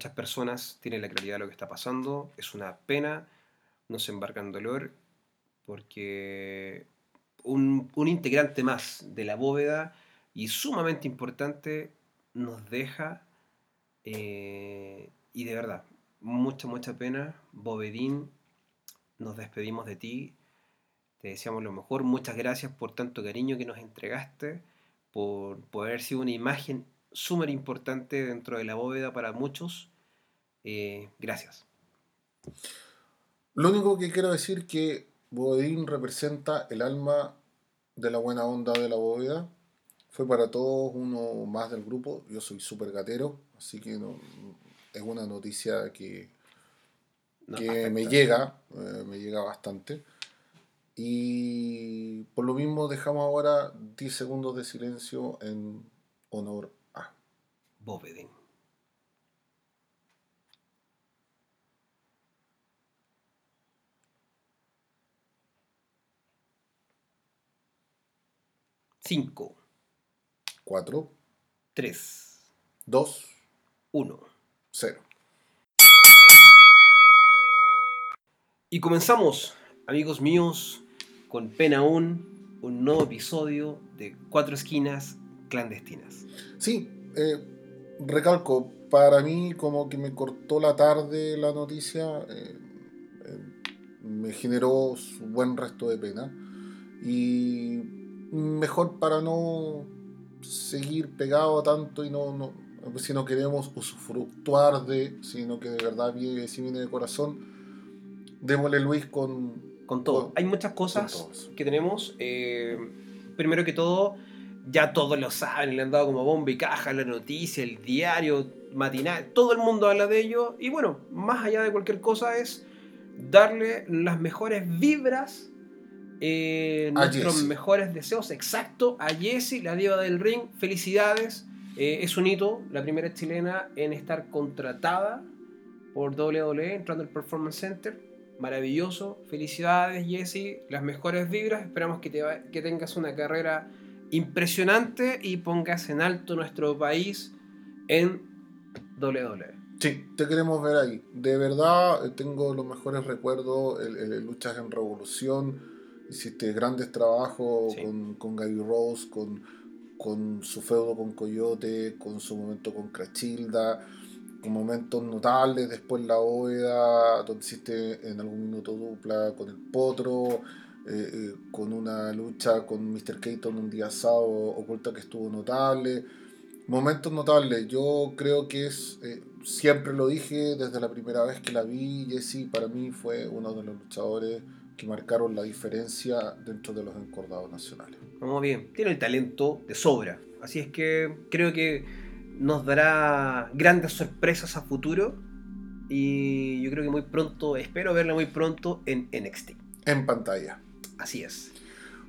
muchas personas tienen la claridad de lo que está pasando. Es una pena, no se embarca en dolor, porque un, un integrante más de la bóveda y sumamente importante nos deja. eh, y de verdad, mucha, mucha pena. Bovedín, nos despedimos de ti. Te deseamos lo mejor. Muchas gracias por tanto cariño que nos entregaste, por, por haber sido una imagen súper importante dentro de la bóveda para muchos. Eh, gracias. Lo único que quiero decir es que Bodín representa el alma de la buena onda de la bóveda. Fue para todos uno más del grupo. Yo soy súper gatero, así que no, es una noticia que, me llega, eh, me llega bastante. Y por lo mismo dejamos ahora 10 segundos de silencio en honor a Bovedin. 5, 4, 3, 2, 1, 0. Y comenzamos, amigos míos, con pena aún, un nuevo episodio de Cuatro Esquinas Clandestinas. Sí, eh, recalco, para mí como que me cortó la tarde la noticia, eh, eh, me generó su buen resto de pena. Y mejor para no seguir pegado tanto y no, no si no queremos usufructuar de, sino que de verdad viene, si viene de corazón, démosle Luis con... Con todo. Con- Hay muchas cosas que tenemos. eh, primero que todo, ya todos lo saben, le han dado como bomba y caja la noticia, el diario matinal, todo el mundo habla de ello. Y bueno, más allá de cualquier cosa es darle las mejores vibras, eh, nuestros Jessie. mejores deseos, exacto, a Jessie, la diva del ring. Felicidades. eh, es un hito, la primera chilena en estar contratada por WWE entrando al Performance Center. Maravilloso. Felicidades, Jesse. Las mejores vibras. Esperamos que, te va- que tengas una carrera impresionante y pongas en alto nuestro país en WWE. Sí, te queremos ver ahí. De verdad, eh, tengo los mejores recuerdos. El, el- el luchas en Revolución. Hiciste grandes trabajos Sí. con, con Gaby Rose, con, con su feudo con Coyote, con su momento con Crachilda, con momentos notables después la OEA, donde hiciste en algún minuto dupla con el Potro. eh, eh, con una lucha con Mr. Keaton un día sábado oculta que estuvo notable Momentos notables, yo creo que es, eh, siempre lo dije desde la primera vez que la vi, Jessie para mí fue uno de los luchadores que marcaron la diferencia dentro de los encordados nacionales. Vamos bien. Tiene el talento de sobra. Así es que creo que nos dará grandes sorpresas a futuro. Y yo creo que muy pronto, espero verla muy pronto en NXT. En pantalla. Así es.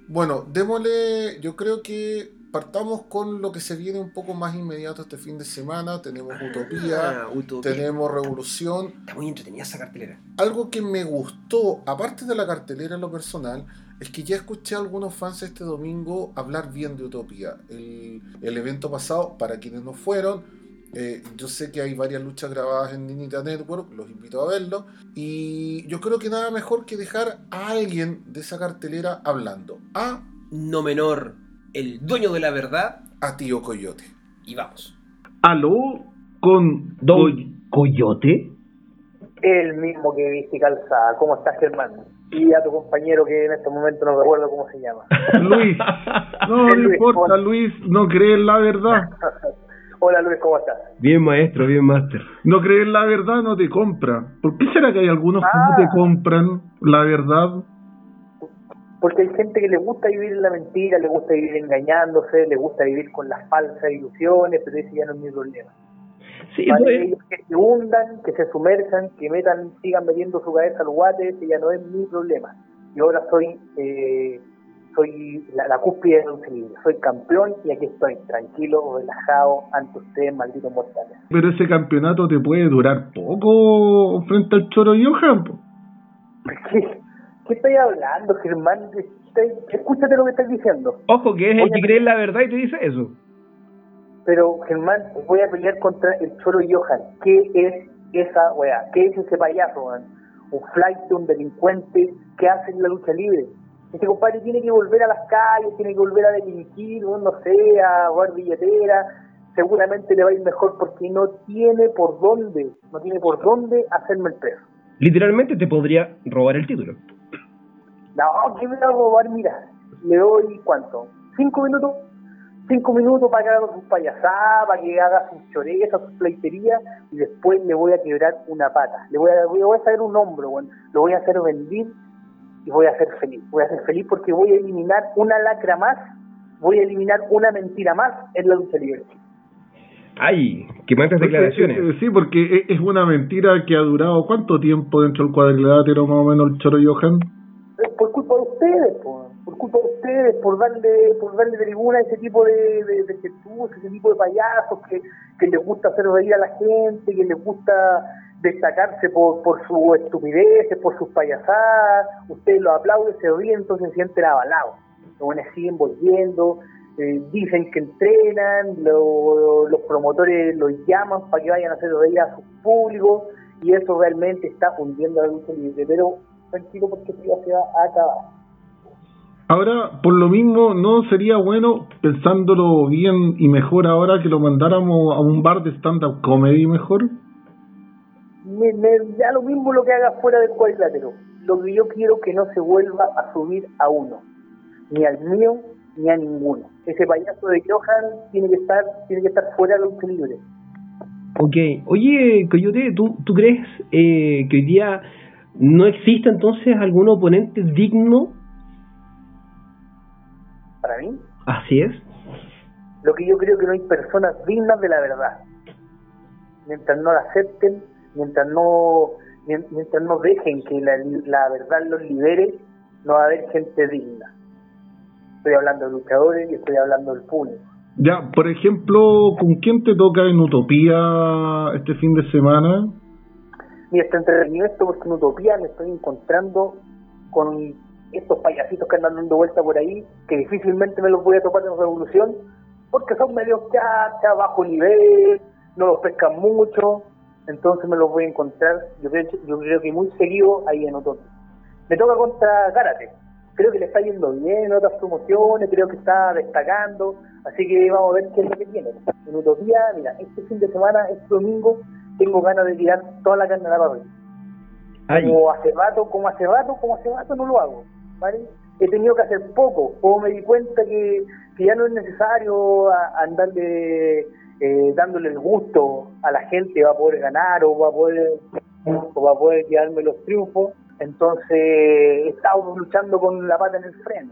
Bueno, démosle, yo creo que partamos con lo que se viene un poco más inmediato este fin de semana. Tenemos Utopía, Ah, Utopía. tenemos Revolución. Está muy entretenida esa cartelera. Algo que me gustó, aparte de la cartelera en lo personal, es que ya escuché a algunos fans este domingo hablar bien de Utopía. El, el evento pasado, para quienes no fueron, eh, yo sé que hay varias luchas grabadas en Ninita Network, los invito a verlo. Y yo creo que nada mejor que dejar a alguien de esa cartelera hablando. A, No menor, el dueño de la verdad. a Tío Coyote. Y vamos. Aló, con Don Coyote. El mismo que viste calzada. ¿Cómo estás, Germán? Y a tu compañero que en este momento no recuerdo cómo se llama. Luis, no, no Luis, importa, hola. Luis, no crees la verdad. Hola Luis, ¿cómo estás? Bien maestro, bien máster. No crees la verdad, no te compra. ¿Por qué será que hay algunos que Ah. no te compran la verdad? Porque hay gente que le gusta vivir en la mentira, le gusta vivir engañándose, le gusta vivir con las falsas ilusiones, pero ese ya no es mi problema. Sí, Para pues, ellos que se hundan, que se sumerjan, que metan, sigan metiendo su cabeza al guate, ese ya no es mi problema. Yo ahora soy eh, soy la, la cúspide de un cilindro, soy campeón y aquí estoy, tranquilo, relajado, ante ustedes, malditos mortales. Pero ese campeonato te puede durar poco frente al Choro Johan. po. ¿Qué, qué estoy hablando, Germán? Escúchate lo que estás diciendo. ojo que es el que cree en la verdad y te dice eso. Pero, Germán, voy a pelear contra el Choro Johan. ¿Qué es esa weá? ¿Qué es ese payaso, weón? Un flight, un delincuente que hace en la lucha libre. Este compadre tiene que volver a las calles, tiene que volver a delinquir, no sé, a jugar billetera. Seguramente le va a ir mejor porque no tiene por dónde, no tiene por dónde hacerme el preso. Literalmente te podría robar el título. No, ¿qué me va a robar? Mira, le doy, ¿cuánto? ¿Cinco minutos? Cinco minutos para que haga sus payasadas, para que haga sus chorezas, sus pleiterías, y después le voy a quebrar una pata. Le voy a, le voy a hacer un hombro, bueno, lo voy a hacer vendir y voy a ser feliz. Voy a ser feliz porque voy a eliminar una lacra más, voy a eliminar una mentira más en la lucha libre. Ay, qué malas declaraciones. Eh, Sí, porque e- es una mentira que ha durado cuánto tiempo dentro del cuadrilátero más o menos el Choro Johan. Por culpa de ustedes, por, culpa de ustedes, por darle, por darle tribuna a ese tipo de, de, Jesús, ese tipo de payasos que, les gusta hacer reír a la gente, que les gusta destacarse por, por sus estupideces, por sus payasadas, ustedes los aplauden, se ríen, entonces se sienten avalados. Los buenos siguen volviendo, eh, dicen que entrenan, lo- los promotores los llaman para que vayan a hacer reír a sus públicos, y eso realmente está hundiendo a la lucha libre, pero tranquilo porque esto ya se va a acabar. Ahora, por lo mismo, ¿no sería bueno, pensándolo bien y mejor ahora, que lo mandáramos a un bar de stand-up comedy mejor? me, me da lo mismo lo que haga fuera del cuadrilátero. Lo que yo quiero que no se vuelva a subir a uno, ni al mío ni a ninguno. Ese payaso de Johan tiene que estar tiene que estar fuera de lucha libre. Ok, oye, Coyote, ¿tú, tú crees eh, que hoy día no existe entonces algún oponente digno? Para mí, Así es. lo que yo creo que no hay personas dignas de la verdad. Mientras no la acepten, mientras no mien- mientras no dejen que la, la verdad los libere, no va a haber gente digna. Estoy hablando de luchadores y estoy hablando del público. Ya, por ejemplo, ¿con quién te toca en Utopía este fin de semana? Mira, está entretenido esto porque en Utopía me estoy encontrando con estos payasitos que andan dando vuelta por ahí, que difícilmente me los voy a topar en Revolución, porque son medio chachas, bajo nivel, no los pescan mucho, entonces me los voy a encontrar, yo creo, yo creo que muy seguido ahí en Utopía. Me toca contra Karate, creo que le está yendo bien en otras promociones, creo que está destacando, así que vamos a ver qué es lo que tiene. En Utopía, mira, este fin de semana, este domingo, tengo ganas de tirar toda la carne a la parrilla. Como hace rato, como hace rato, como hace rato no lo hago, ¿vale? He tenido que hacer poco, como me di cuenta que, que ya no es necesario a- andarle eh, dándole el gusto a la gente, va a poder ganar o va a poder o va a poder quedarme los triunfos, entonces he estado luchando con la pata en el freno.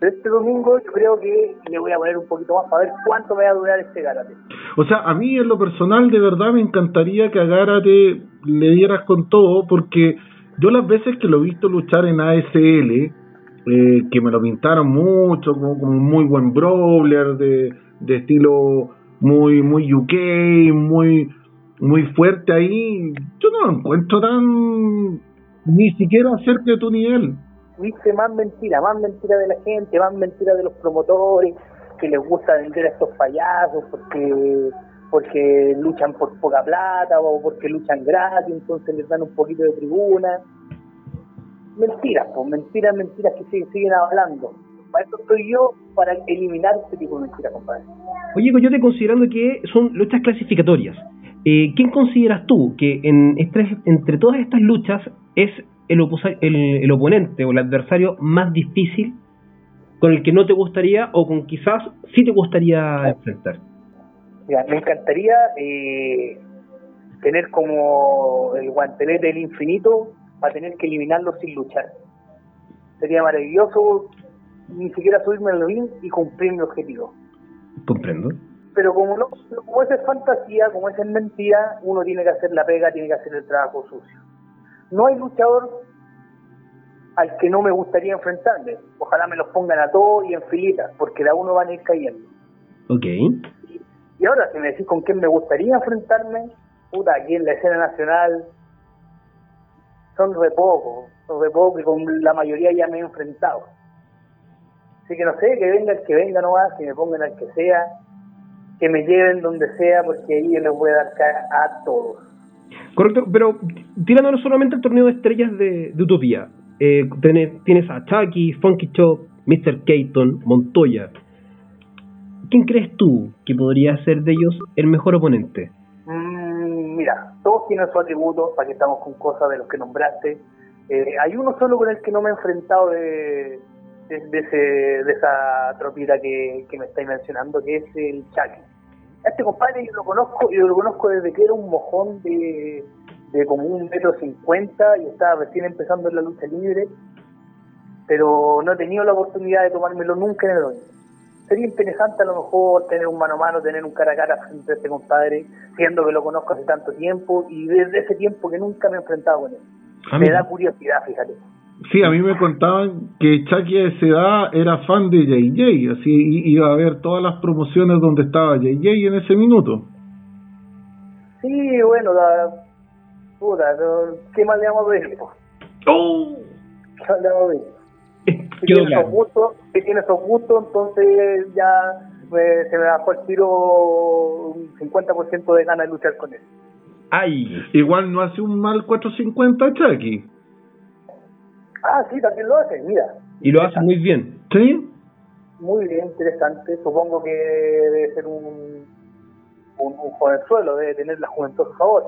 Este domingo yo creo que le voy a poner un poquito más para ver cuánto me va a durar este karate. O sea, a mí en lo personal de verdad me encantaría que a Gárate le dieras con todo, porque yo las veces que lo he visto luchar en ASL, eh, que me lo pintaron mucho, como, como un muy buen brawler, de, de estilo muy muy UK, muy muy fuerte ahí, yo no lo encuentro tan ni siquiera cerca de tu nivel. Dice más mentira, más mentira de la gente, más mentira de los promotores, que les gusta vender a estos payasos porque porque luchan por poca plata o porque luchan gratis, entonces les dan un poquito de tribuna. Mentiras, pues mentiras, mentiras que siguen, siguen hablando. Para eso estoy yo, para eliminar este tipo de mentiras, compadre. oye, Coyote, considerando que son luchas clasificatorias, eh, ¿quién consideras tú que en entre todas estas luchas es el, el oponente o el adversario más difícil con el que no te gustaría o con quizás sí te gustaría enfrentar? Mira, me encantaría eh, tener como el guantelete del infinito para tener que eliminarlo sin luchar. Sería maravilloso ni siquiera subirme al ring y cumplir mi objetivo. Comprendo. Pero como no, como esa es fantasía, como esa es mentira, uno tiene que hacer la pega, tiene que hacer el trabajo sucio. No hay luchador al que no me gustaría enfrentarme. Ojalá me los pongan a todos y en filitas, porque de a uno van a ir cayendo. Ok. Y ahora, si me decís con quién me gustaría enfrentarme, puta, aquí en la escena nacional son re pocos, son re pocos y con la mayoría ya me he enfrentado. Así que no sé, que venga el que venga nomás, que me pongan al que sea. que me lleven donde sea, porque ahí yo les voy a dar cara a todos. Correcto, pero tirándonos solamente al torneo de estrellas de, de Utopía. Eh, tenés, tienes a Chucky, Funky Chop, Mr. Keaton, Montoya. ¿Quién crees tú que podría ser de ellos el mejor oponente? Mm, mira, todos tienen su atributo, para que estamos con cosas de los que nombraste. Eh, hay uno solo con el que no me he enfrentado de, de, de ese, de esa tropita que, que me estáis mencionando, que es el Chucky. Este compadre yo lo conozco, yo lo conozco desde que era un mojón de, de como un metro cincuenta y estaba recién empezando en la lucha libre, pero no he tenido la oportunidad de tomármelo nunca en el ring. Sería interesante a lo mejor tener un mano a mano, tener un cara a cara frente a este compadre, siendo que lo conozco hace tanto tiempo y desde ese tiempo que nunca me he enfrentado con él. Me da curiosidad, fíjate. Sí, a mí me contaban que Chucky a esa edad era fan de JJ, así iba a ver todas las promociones donde estaba JJ en ese minuto. Sí, bueno, la, puta, ¿qué más le vamos a pedir? po? ¿Qué más le vamos a pedir? Si tiene esos claro. gustos, si tiene esos gustos, entonces ya eh, se me bajó el tiro un 50% de ganas de luchar con él. Ay, Igual no hace un mal 450 Chucky. Ah, sí, también lo hace, mira. y lo hace muy bien. ¿Sí? Muy bien, interesante. Supongo que debe ser un, un, un jovenzuelo, debe tener la juventud a favor.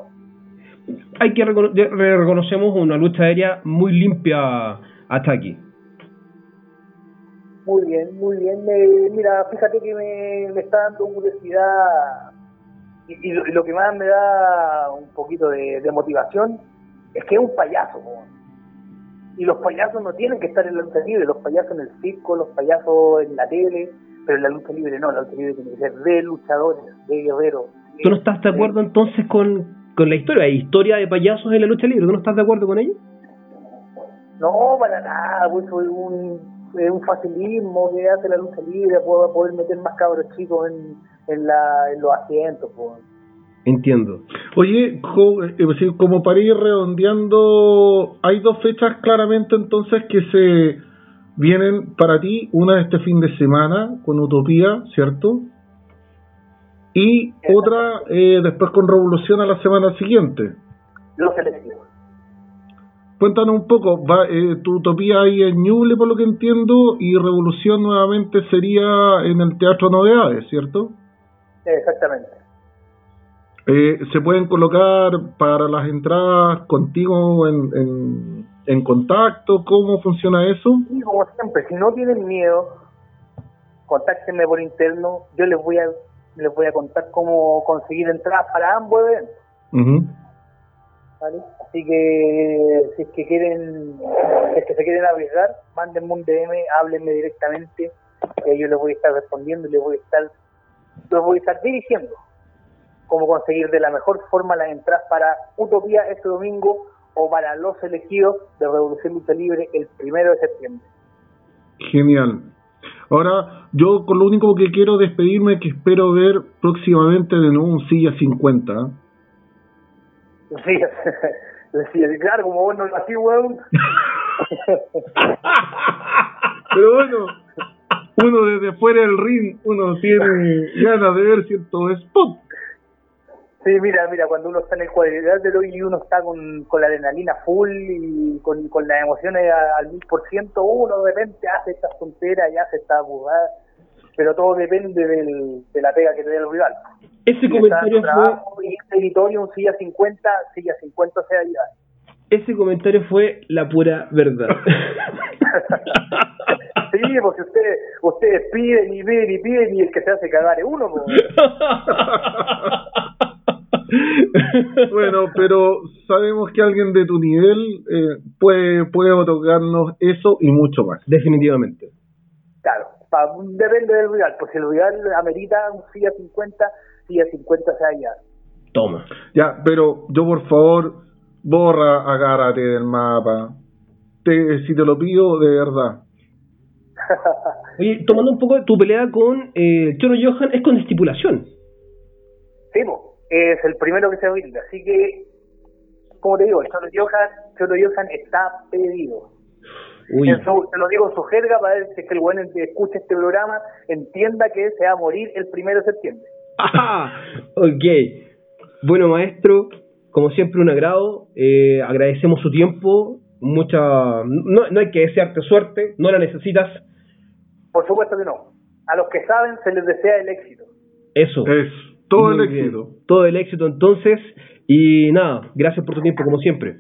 Hay que recono- reconocemos una lucha aérea muy limpia a Chucky. Muy bien, muy bien. Me- mira, fíjate que me, me está dando curiosidad y, y lo, y lo que más me da un poquito de, de motivación es que es un payaso. po. Y los payasos no tienen que estar en la lucha libre, los payasos en el circo, los payasos en la tele, pero en la lucha libre no, la lucha libre tiene que ser de luchadores, de guerreros. ¿Tú no estás de acuerdo entonces con, con la historia? Hay historia de payasos en la lucha libre. ¿Tú no estás de acuerdo con ello? No, para nada, pues es un, es un facilismo que hace la lucha libre, puedo poder meter más cabros chicos en, en, la, en los asientos. Pues. Entiendo. Oye, eh, como para ir redondeando, hay dos fechas claramente entonces que se vienen para ti, una este fin de semana con Utopía, ¿cierto? Y otra eh, después con Revolución a la semana siguiente. Los selectivos. Cuéntanos un poco, va, eh, tu Utopía ahí en Ñuble por lo que entiendo y Revolución nuevamente sería en el Teatro Novedades, ¿cierto? Exactamente. Eh, ¿Se pueden colocar para las entradas contigo en, en, en contacto? ¿Cómo funciona eso? Y como siempre, si no tienen miedo, contáctenme por interno, yo les voy a les voy a contar cómo conseguir entradas para ambos eventos. ¿vale? Así que si es que quieren, si es que se quieren arriesgar, mándenme un DM, háblenme directamente, que yo les voy a estar respondiendo les voy a estar, los voy a estar dirigiendo cómo conseguir de la mejor forma las entradas para Utopía este domingo o para los elegidos de Revolución Lucha Libre el primero de septiembre. Genial. Ahora, yo con lo único que quiero despedirme que espero ver próximamente de nuevo un Silla 50. Sí, sí, claro, como vos no lo hacís, weón. Pero bueno, uno desde fuera del ring, uno tiene ganas de ver ciertos spots. Sí, mira, mira, cuando uno está en el cuadrilátero y uno está con, con la adrenalina full y con, con las emociones al mil por ciento, uno de repente hace estas tonteras y hace estas burradas, pero todo depende del, de la pega que te dé el rival. Ese está comentario fue, y este editorio, un silla 50, silla 50 sea ya. ese comentario fue la pura verdad. Sí, porque ustedes, ustedes piden y piden y piden y el que se hace cagar es uno. Bueno, pero sabemos que alguien de tu nivel eh, puede, puede otorgarnos eso y mucho más. Definitivamente. Claro, pa- depende del rival, si el rival amerita un silla 50, silla 50 sea ya. Toma. Ya, pero yo por favor, borra a Karate del mapa. Te, si te lo pido, de verdad. Oye, tomando un poco de tu pelea con eh, Choro Johan, es con estipulación. Sí, po, es el primero que se brinda. Así que, como te digo, el Cholo Johan, Cholo Johan está pedido. Su- te lo digo en su jerga para ver si es que el bueno que escucha este programa entienda que se va a morir el primero de septiembre. ok. Bueno, maestro, como siempre, un agrado. Eh, agradecemos su tiempo. Mucha. No, no hay que desearte suerte, no la necesitas. Por supuesto que no. A los que saben se les desea el éxito. Eso. Es todo Muy el bien. éxito. Todo el éxito, entonces. Y nada, gracias por tu tiempo, como siempre.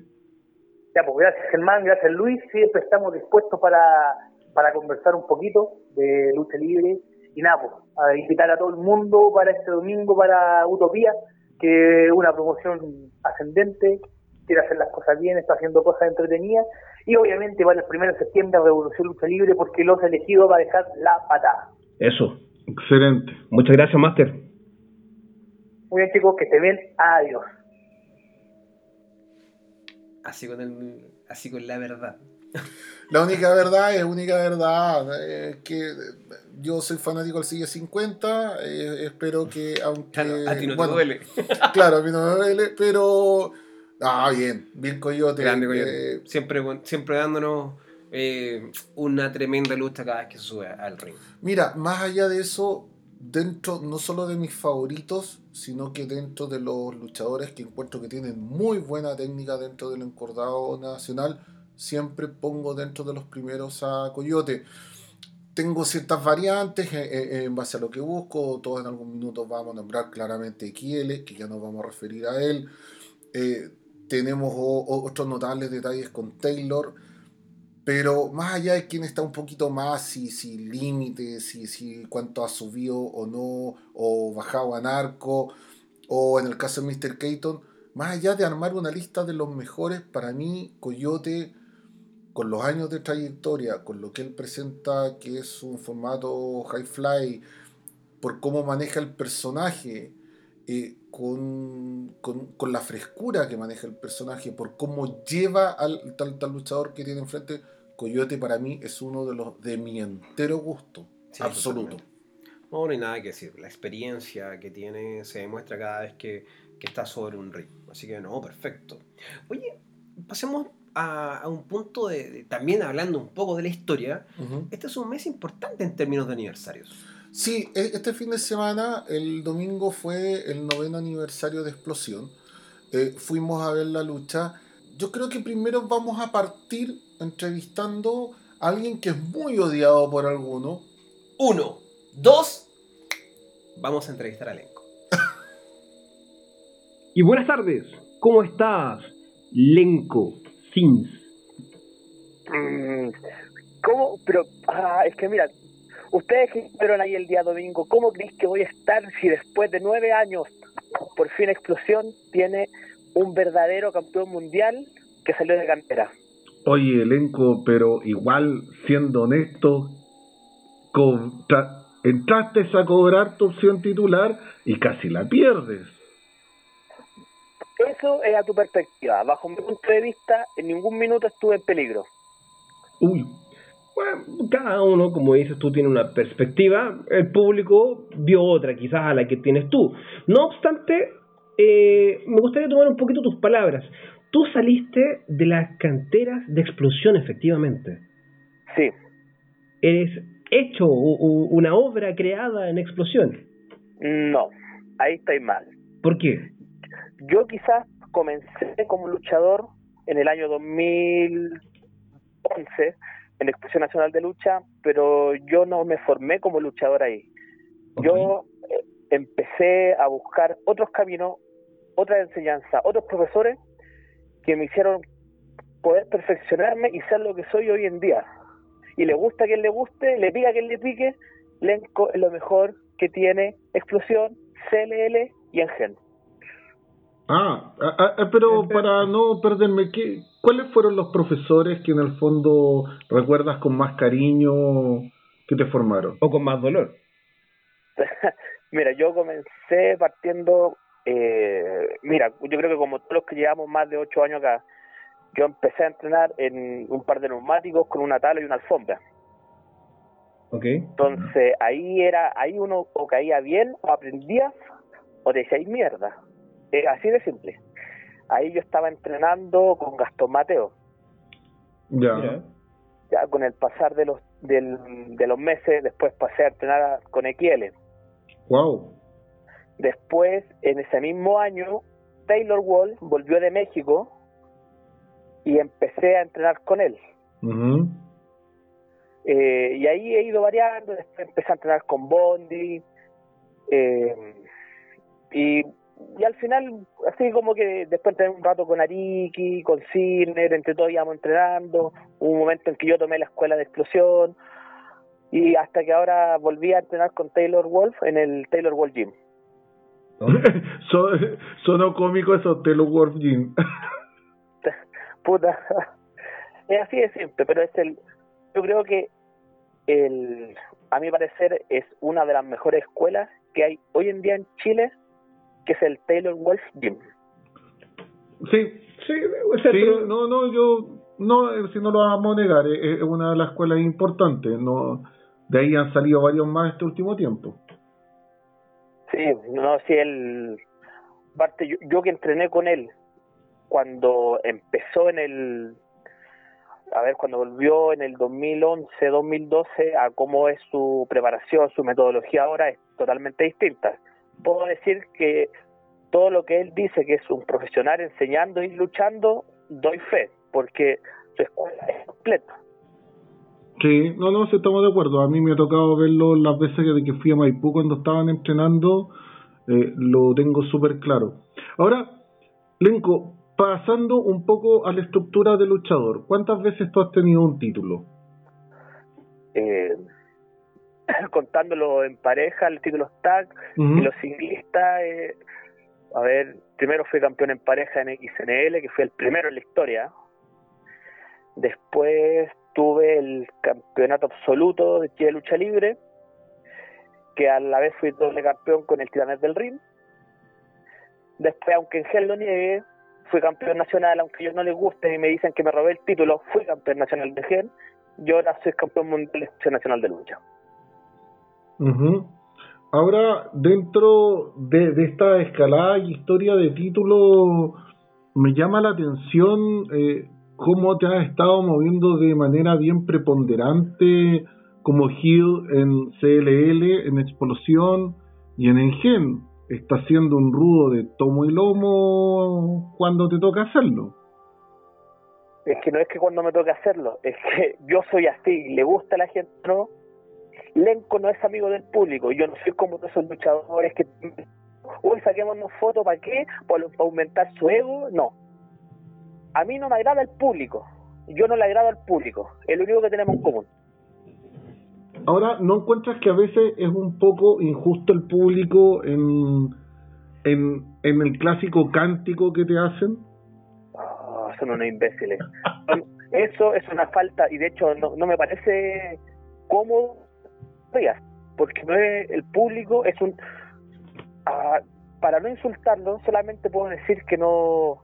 Ya, pues gracias Germán, gracias Luis. Siempre estamos dispuestos para, para conversar un poquito de lucha libre. Y nada, pues, a invitar a todo el mundo para este domingo para Utopía, que es una promoción ascendente, quiere hacer las cosas bien, está haciendo cosas entretenidas. Y obviamente para el 1 de septiembre Revolución Lucha Libre, porque los elegidos va a dejar la patada. Eso. Excelente. Muchas gracias, Master. Muy bien chicos, que se ven. Adiós. Así con, el, así con la verdad. La única verdad es única verdad. eh, que yo soy fanático del Sigue 50. eh, espero que, aunque. Claro, a ti no bueno, te duele. Claro, a mí no me duele, pero. Ah, bien, bien Coyote. Grande, Coyote. eh, siempre, siempre dándonos eh, una tremenda lucha cada vez que se sube al ring. Mira, más allá de eso, dentro no solo de mis favoritos, sino que dentro de los luchadores que encuentro que tienen muy buena técnica dentro del encordado nacional, siempre pongo dentro de los primeros a Coyote. Tengo ciertas variantes eh, eh, en base a lo que busco, todos en algún minuto vamos a nombrar claramente Kiele, que ya nos vamos a referir a él. Eh, tenemos otros notables detalles con Taylor, pero más allá de quién está un poquito más, si, si límites, si, si cuánto ha subido o no, o bajado a narco, o en el caso de Mr. Keaton, más allá de armar una lista de los mejores, para mí Coyote, con los años de trayectoria, con lo que él presenta, que es un formato high fly, por cómo maneja el personaje, eh, con, con- con la frescura que maneja el personaje, por cómo lleva al tal, tal luchador que tiene enfrente, Coyote para mí es uno de los de mi entero gusto, Sí, absoluto. No, no hay nada que decir. La experiencia que tiene se demuestra cada vez que, que está sobre un ring. Así que no, perfecto. Oye, pasemos a, a un punto de, de- también hablando un poco de la historia. Este es un mes importante en términos de aniversarios. Sí, e- este fin de semana, el domingo fue el noveno aniversario de Explosión. Eh, fuimos a ver la lucha. Yo creo que primero vamos a partir entrevistando a alguien que es muy odiado por algunos. Uno, dos, vamos a entrevistar a elenco. Y buenas tardes, ¿cómo estás, Lenko Sims? Mm, ¿Cómo? Pero, ah, es que mira, ustedes que estuvieron ahí el día domingo, ¿cómo creéis que voy a estar si después de nueve años, por fin Explosión tiene un verdadero campeón mundial que salió de cantera? Oye, elenco, pero igual, siendo honesto, entraste a cobrar tu opción titular y casi la pierdes. Eso es a tu perspectiva. Bajo mi punto de vista, en ningún minuto estuve en peligro. Uy, Bueno, cada uno, como dices tú, tiene una perspectiva. El público vio otra, quizás a la que tienes tú. No obstante, eh, me gustaría tomar un poquito tus palabras. Tú saliste de las canteras de explosión, efectivamente. Sí, Eres hecho u- u- una obra creada en explosión. no, ahí estoy mal. ¿Por qué? Yo quizás comencé como luchador en el año 2011 en la Exposición Nacional de Lucha, pero yo no me formé como luchador ahí. Yo eh, empecé a buscar otros caminos, otras enseñanzas, otros profesores que me hicieron poder perfeccionarme y ser lo que soy hoy en día. Y le gusta a quien le guste, le pica a quien le pique, Lenco es lo mejor que tiene Explosión, CLL y Engen. Ah, ah, ah, pero para no perderme, ¿qué, ¿cuáles fueron los profesores que en el fondo recuerdas con más cariño que te formaron? O con más dolor. Mira, yo comencé partiendo, eh, mira, yo creo que como todos los que llevamos más de ocho años acá, yo empecé a entrenar en un par de neumáticos con una tabla y una alfombra. ¿Ok? Entonces ahí era, ahí uno o caía bien, o aprendías, o te decías mierda. Eh, así de simple. Ahí yo estaba entrenando con Gastón Mateo. Ya. Ya con el pasar de los del, de los meses, después pasé a entrenar con Equiele. Wow. Después, en ese mismo año, Taylor Wall volvió de México y empecé a entrenar con él. Eh, y ahí he ido variando, después empecé a entrenar con Bondi. eh, y, y al final, así como que después entrené un rato con Ariki, con Cirner, entre todos íbamos entrenando. Hubo un momento en que yo tomé la escuela de explosión. Y hasta que ahora volví a entrenar con Taylor Wolf en el Taylor Wolf Gym. Son- sonó cómico eso, Taylor Wolf Jean. Puta. Es así de simple, pero es el. Yo creo que el, a mi parecer es una de las mejores escuelas que hay hoy en día en Chile, que es el Taylor Wolf Gym. Sí, Sí, o sea, sí, pero- no, no, yo, no, eh, si no lo vamos a negar, es, es una de las escuelas importantes, no, de ahí han salido varios más este último tiempo. Sí, no sé, él. Aparte, yo, yo que entrené con él cuando empezó en el. A ver, cuando volvió en el 2011, 2012, a cómo es su preparación, su metodología ahora es totalmente distinta. Puedo decir que todo lo que él dice que es un profesional enseñando y luchando, doy fe, porque su escuela es completa. Sí, no, no, sí estamos de acuerdo. A mí me ha tocado verlo las veces que, que fui a Maipú cuando estaban entrenando, eh, lo tengo súper claro. Ahora, Lenco, pasando un poco a la estructura de luchador, ¿cuántas veces tú has tenido un título? Eh, contándolo en pareja, el título tag. Y los ciclistas, eh, a ver, primero fui campeón en pareja en XNL, que fue el primero en la historia. Después tuve el campeonato absoluto de Chile Lucha Libre, que a la vez fui doble campeón con el Titanes del Ring. Después, aunque en gel lo niegue, fui campeón nacional, aunque ellos no les guste y me dicen que me robé el título, fui campeón nacional de gel. Yo ahora soy campeón mundial de nacional de lucha. Ujú. Ahora, dentro de, esta escalada y historia de título, me llama la atención eh, cómo te has estado moviendo de manera bien preponderante como heel en CLL, en Explosión y en Engen. Estás siendo un rudo de tomo y lomo cuando te toca hacerlo. Es que no es que cuando me toque hacerlo, es que yo soy así, le gusta a la gente, ¿no? Lenco no es amigo del público, yo no soy como todos esos luchadores que, uy, saquémonos fotos, ¿para qué? ¿Para, aumentar su ego? No. A mí no me agrada el público, yo no le agrado al público, es lo único que tenemos en común. Ahora, ¿no encuentras que a veces es un poco injusto el público en, en, en el clásico cántico que te hacen? Ah, son unos imbéciles. Eso es una falta, y de hecho no, no me parece cómodo, digas, porque no es, el público es un... ah, para no insultarlo, solamente puedo decir que no...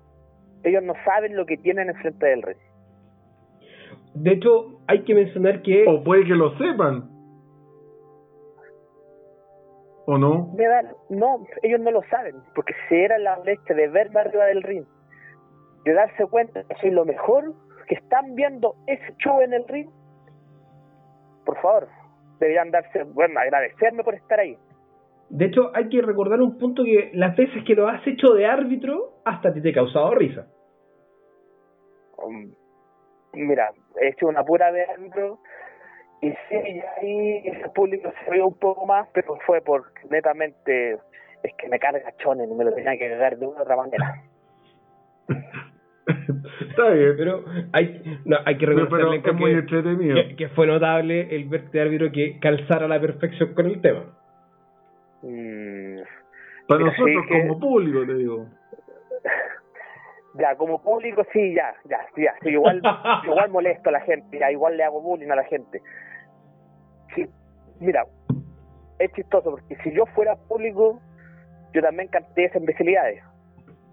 Ellos no saben lo que tienen enfrente del rey. De hecho, hay que mencionar que O puede que lo sepan. ¿O no? Me da, no, ellos no lo saben, porque si era la leche de verme arriba del ring, de darse cuenta que soy lo mejor, que están viendo ese show en el ring, por favor, deberían darse, bueno, agradecerme por estar ahí. De hecho, hay que recordar un punto que las veces que lo has hecho de árbitro, hasta te, te ha causado risa. Um, mira, he hecho una pura de árbitro, y sí, ahí ese público se rió un poco más, pero fue por netamente, es que me carga chones y me lo tenía que cagar de una u otra manera. Está bien. Pero hay, no, hay que reconocerle pero es muy que, que, que fue notable el verte de árbitro que calzara a la perfección con el tema. Mm, Para nosotros sí que- como público, te digo. Ya, como público sí, ya, ya, ya, sí, igual, igual molesto a la gente, ya, igual le hago bullying a la gente. Sí, mira, es chistoso porque si yo fuera público, yo también canté esas imbecilidades,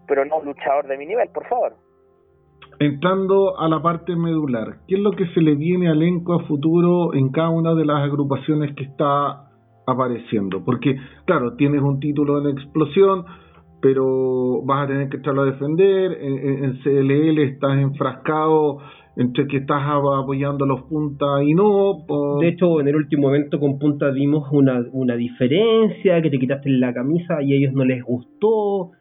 pero no un luchador de mi nivel, por favor. Entrando a la parte medular, ¿qué es lo que se le viene al elenco a futuro en cada una de las agrupaciones que está apareciendo? Porque, claro, tienes un título en explosión, pero vas a tener que echarlo a defender. En, CLL estás enfrascado entre que estás apoyando a los puntas y no. De hecho, en el último evento con Punta vimos una, una diferencia, que te quitaste la camisa y a ellos no les gustó.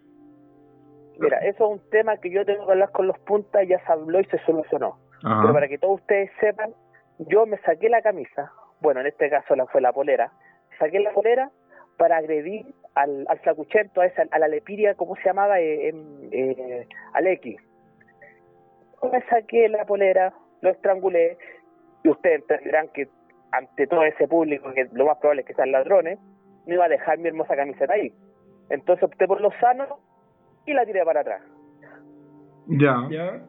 Mira, eso es un tema que yo tengo que hablar con los puntas, ya se habló y se solucionó. Ajá. Pero para que todos ustedes sepan, yo me saqué la camisa, bueno, en este caso la fue la polera, saqué la polera para agredir al, al flacuchento, a, esa, a la lepiria, ¿cómo se llamaba? Eh, em, eh, al X. Yo me saqué la polera, lo estrangulé, y ustedes entenderán que ante todo ese público, que lo más probable es que sean ladrones, no iba a dejar mi hermosa camiseta ahí. Entonces opté por lo sano y la tiré para atrás. Ya. Ya.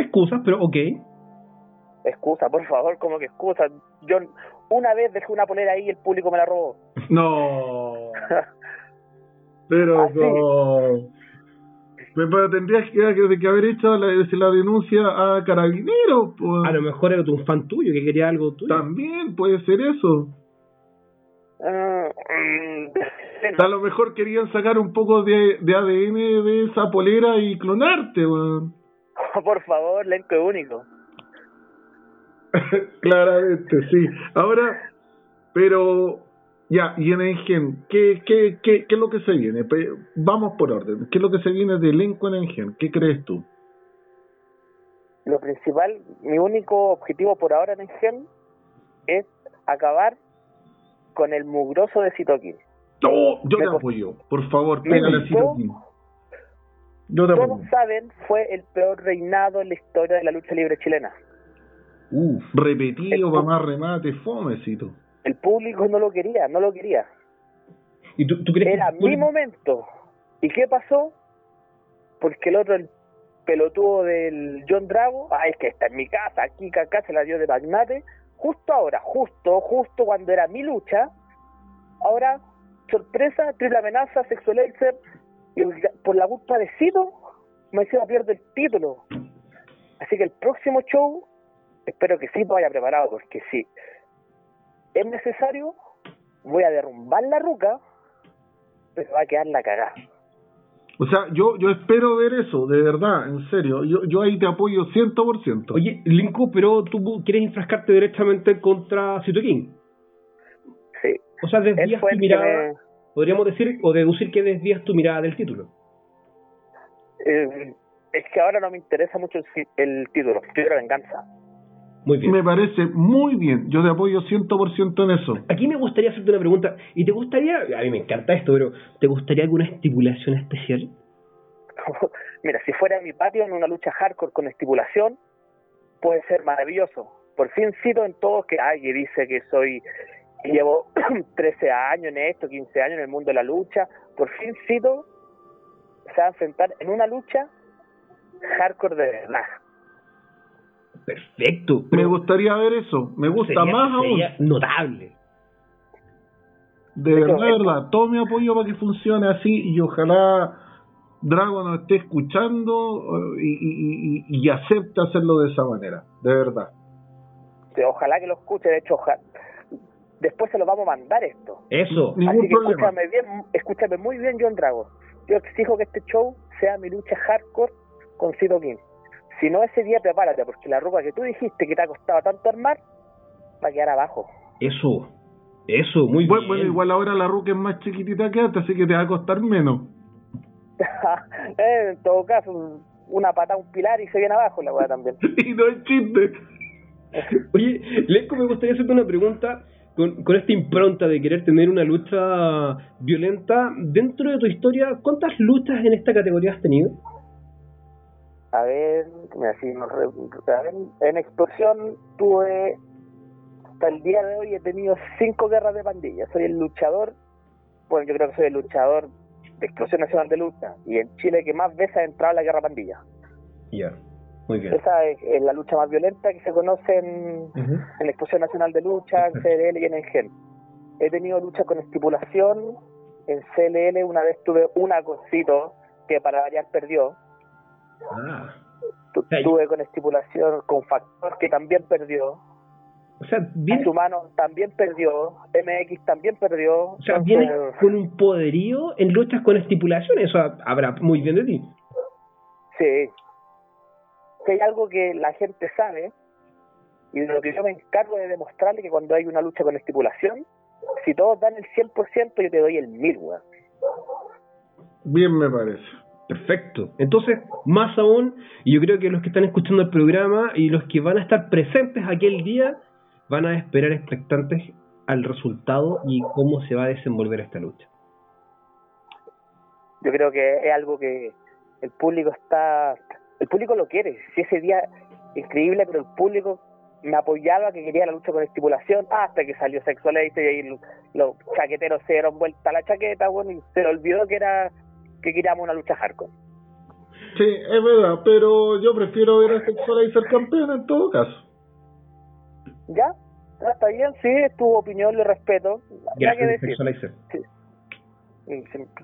Excusas, pero ok. Excusa, por favor, como que excusa. Yo una vez dejé una polera ahí y el público me la robó. No. Pero no. Pero, tendrías que, que- que haber hecho la, la denuncia a Carabineros. pues. A lo mejor era un fan tuyo que quería algo tuyo. También puede ser eso. Ah, A lo mejor querían sacar un poco de, de ADN de esa polera y clonarte, weón. por favor, elenco único. Claramente, sí. Ahora, pero ya, y en Engen, ¿qué, qué, qué, ¿qué es lo que se viene? Vamos por orden. ¿Qué es lo que se viene de elenco en Engen? ¿Qué crees tú? Lo principal, mi único objetivo por ahora en Engen es acabar con el mugroso de Sitoki. ¡Oh! Yo te apoyo. Por favor, pégale a Siroquín. Yo te apoyo. saben, fue el peor reinado en la historia de la lucha libre chilena. Uf, repetido para más remate, fomecito. El público no lo quería, no lo quería. ¿Y tú, tú crees Era que mi momento. ¿Y qué pasó? Porque el otro, el pelotudo del John Drago, ay, es que está en mi casa, aquí, acá, se la dio de magnate, justo ahora, justo, justo cuando era mi lucha, ahora, sorpresa, triple amenaza, sexual Elxer, y por la culpa de Cito, me hicieron perder el título. Así que el próximo show, espero que sí vaya preparado, porque si es necesario, voy a derrumbar la ruca, pero va a quedar la cagada. O sea, yo, yo espero ver eso, de verdad, en serio. Yo, yo ahí te apoyo 100%. Oye, Linko, pero tú quieres enfrascarte directamente contra Sito King. O sea, desvías tu mirada, me- podríamos decir, o deducir que desvías tu mirada del título. eh, es que ahora no me interesa mucho el, el título, quiero venganza. Muy bien. Me parece muy bien. Yo te apoyo 100% en eso. Aquí me gustaría hacerte una pregunta. ¿Y te gustaría, a mí me encanta esto, pero ¿te gustaría alguna estipulación especial? Mira, si fuera en mi patio en una lucha hardcore con estipulación, puede ser maravilloso. Por fin cito en todos que alguien dice que soy, llevo 13 años en esto, 15 años en el mundo de la lucha. Por fin cito se va a enfrentar en una lucha hardcore de verdad. Perfecto. Me gustaría ver eso. Me gusta Sería- más aún. sería notable. De verdad, de verdad. Todo mi apoyo para que funcione así y ojalá Drago nos esté escuchando eh, y, y, y, y acepte hacerlo de esa manera. De verdad. Sí, Ojalá que lo escuche, de hecho, oja- después se lo vamos a mandar esto. Eso. Ningún Así que problema. escúchame bien, escúchame muy bien, John Drago. Yo exijo que este show sea mi lucha hardcore con Cito King. Si no, ese día prepárate, porque la ropa que tú dijiste que te ha costado tanto armar, va a quedar abajo. Eso. Eso, muy Bueno, bien. bueno, igual ahora la ruca es más chiquitita que antes, así que te va a costar menos. Eh, en todo caso, una pata, un pilar y se viene abajo la weá también. y no es chiste. Oye, Lenko, me gustaría hacerte una pregunta con, con esta impronta de querer tener una lucha violenta. Dentro de tu historia, ¿cuántas luchas en esta categoría has tenido? A ver, nos re- a ver, en explosión tuve, hasta el día de hoy he tenido cinco guerras de pandilla. Soy el luchador, bueno, yo creo que soy el luchador de Explosión Nacional de Lucha y en Chile que más veces ha entrado a la guerra pandilla. Ya, muy bien. Esa es, es la lucha más violenta que se conoce en, Ujú. en la Explosión Nacional de Lucha, en CLL y en Engen. He tenido lucha con estipulación, en CLL una vez tuve una cosito que para variar perdió, Ah, Tu- tuve con estipulación con Factor que también perdió, o sea, viene, Humano también perdió, MX también perdió, o sea, entonces, viene con un poderío en luchas con estipulación. Eso habrá muy bien de ti. sí, si hay algo que la gente sabe, y de lo que yo me encargo de demostrarle que cuando hay una lucha con estipulación, si todos dan el 100%, yo te doy el 1000, weón. Bien me parece. Perfecto. Entonces, más aún, y yo creo que los que están escuchando el programa y los que van a estar presentes aquel día van a esperar expectantes al resultado y cómo se va a desenvolver esta lucha. Yo creo que es algo que el público está, el público lo quiere. Si ese día increíble, pero el público me apoyaba que quería la lucha con estipulación hasta que salió Sexualizer y ahí los, chaqueteros se dieron vuelta a la chaqueta, bueno, y se olvidó que era que queríamos una lucha hardcore. Sí, es verdad, pero yo prefiero ver a Sexualizer campeón en todo caso. ¿Ya? Está bien, sí, es tu opinión, le respeto. Ya que decir. Sí.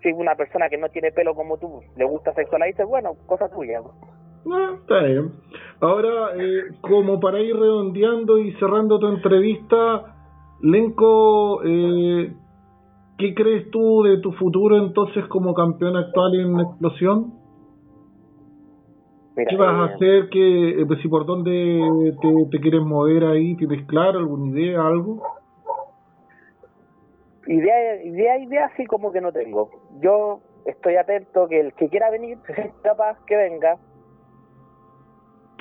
Si una persona que no tiene pelo como tú le gusta Sexualizer, bueno, cosa tuya. Ah, está bien. Ahora, eh, como para ir redondeando y cerrando tu entrevista, Lenko, eh, ¿qué crees tú de tu futuro entonces como campeón actual en Explosión? ¿Qué vas a eh, hacer? ¿Qué, pues, si ¿Por dónde te, te, quieres mover ahí? ¿Tienes claro alguna idea, algo? Idea, idea, idea, así como que no tengo. Yo estoy atento que el que quiera venir, capaz, que venga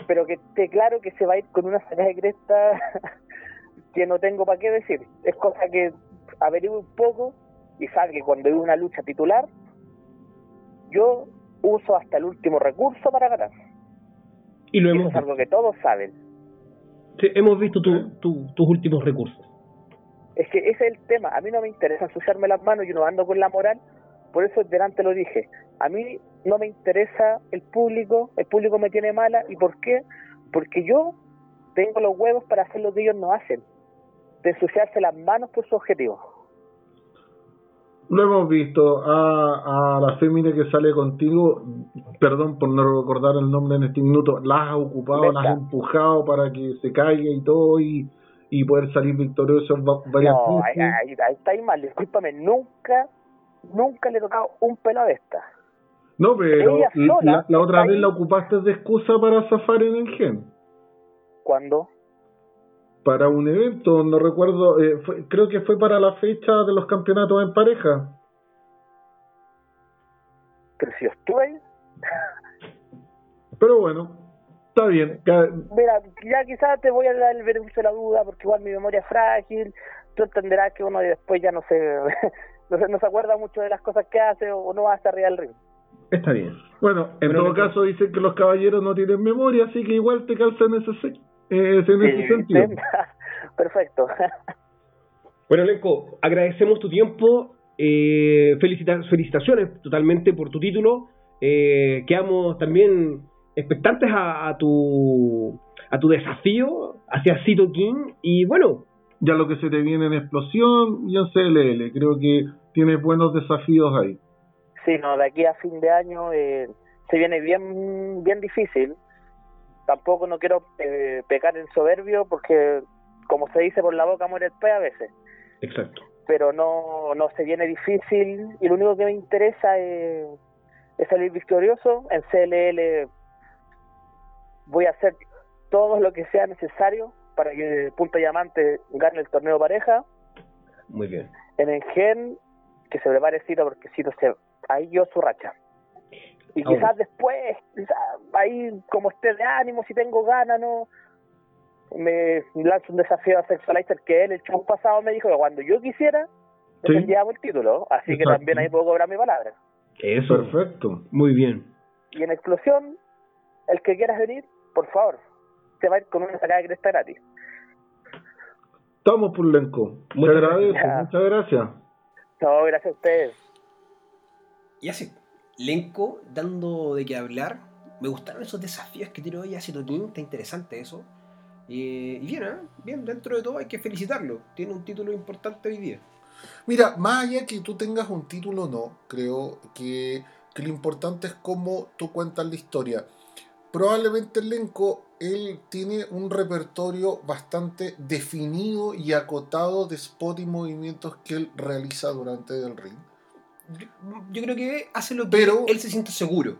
pero que esté claro que se va a ir con una salida de cresta que no tengo para qué decir. Es cosa que averigüe un poco y sabe que cuando hay una lucha titular, yo uso hasta el último recurso para ganar. Y lo hemos Eso es algo que todos saben. Sí, hemos visto tus últimos recursos. Es que ese es el tema. A mí no me interesa ensuciarme las manos, yo no ando con la moral. Por eso delante lo dije. A mí no me interesa el público, el público me tiene mala. ¿Y por qué? Porque yo tengo los huevos para hacer lo que ellos no hacen, de ensuciarse las manos por su objetivo. Lo hemos visto a, a la fémina que sale contigo, perdón por no recordar el nombre en este minuto, las has ocupado, las has empujado para que se caiga y todo y, y poder salir victorioso varias no, Ahí, ahí, ahí está mal, discúlpame, nunca, nunca le he tocado un pelo de esta. No, pero la, otra vez la ocupaste de excusa para zafar en el gen. ¿Cuándo? Para un evento, no recuerdo, eh, creo que fue para la fecha de los campeonatos en pareja. Pero si estuve Pero bueno, está bien. Mira, ya quizás te voy a dar el beneficio de la duda, porque igual mi memoria es frágil. Tú entenderás que uno después ya no se, no se, no se acuerda mucho de las cosas que hace o no va hasta arriba del ring. Está bien. Bueno, en todo caso dicen que los caballeros no tienen memoria, así que igual te calza en ese, eh, en ese sentido. Perfecto. bueno, Lenco, agradecemos tu tiempo. Eh, felicitaciones totalmente por tu título. Eh, quedamos también expectantes a, a, tu a tu desafío hacia Cito King y bueno ya lo que se te viene en explosión y en CLL creo que tienes buenos desafíos ahí Sí, no, de aquí a fin de año eh, se viene bien, bien difícil. Tampoco no quiero eh, pecar en soberbio porque, como se dice por la boca, muere el pez a veces. Exacto. Pero no, no se viene difícil y lo único que me interesa es, es salir victorioso. En CLL voy a hacer todo lo que sea necesario para que Punta Diamante gane el torneo pareja. Muy bien. En el GEN, que se prepare Cito porque Cito se ahí yo su racha. Y ah, quizás después, ahí como esté de ánimo, si tengo ganas, ¿no? Me lanzo un desafío a Sexualizer que él el show pasado me dijo que cuando yo quisiera, sí. el título. Así que también ahí puedo cobrar mi palabra. Eso. Perfecto. Muy bien. Y en explosión, el que quieras venir, por favor, se va a ir con una sacada de cresta gratis. Estamos, Pulenco. Muchas gracias. Muchas gracias. No, gracias a ustedes. Y así, Lenco dando de qué hablar. Me gustaron esos desafíos que tiró ella a Toquín, está interesante eso. y bien, ¿eh? bien, dentro de todo hay que felicitarlo. Tiene un título importante hoy día. Mira, más allá que tú tengas un título o no, creo que, que, lo importante es cómo tú cuentas la historia. Probablemente el elenco, él tiene un repertorio bastante definido y acotado de spot y movimientos que él realiza durante el ring yo creo que hace lo que él se siente seguro.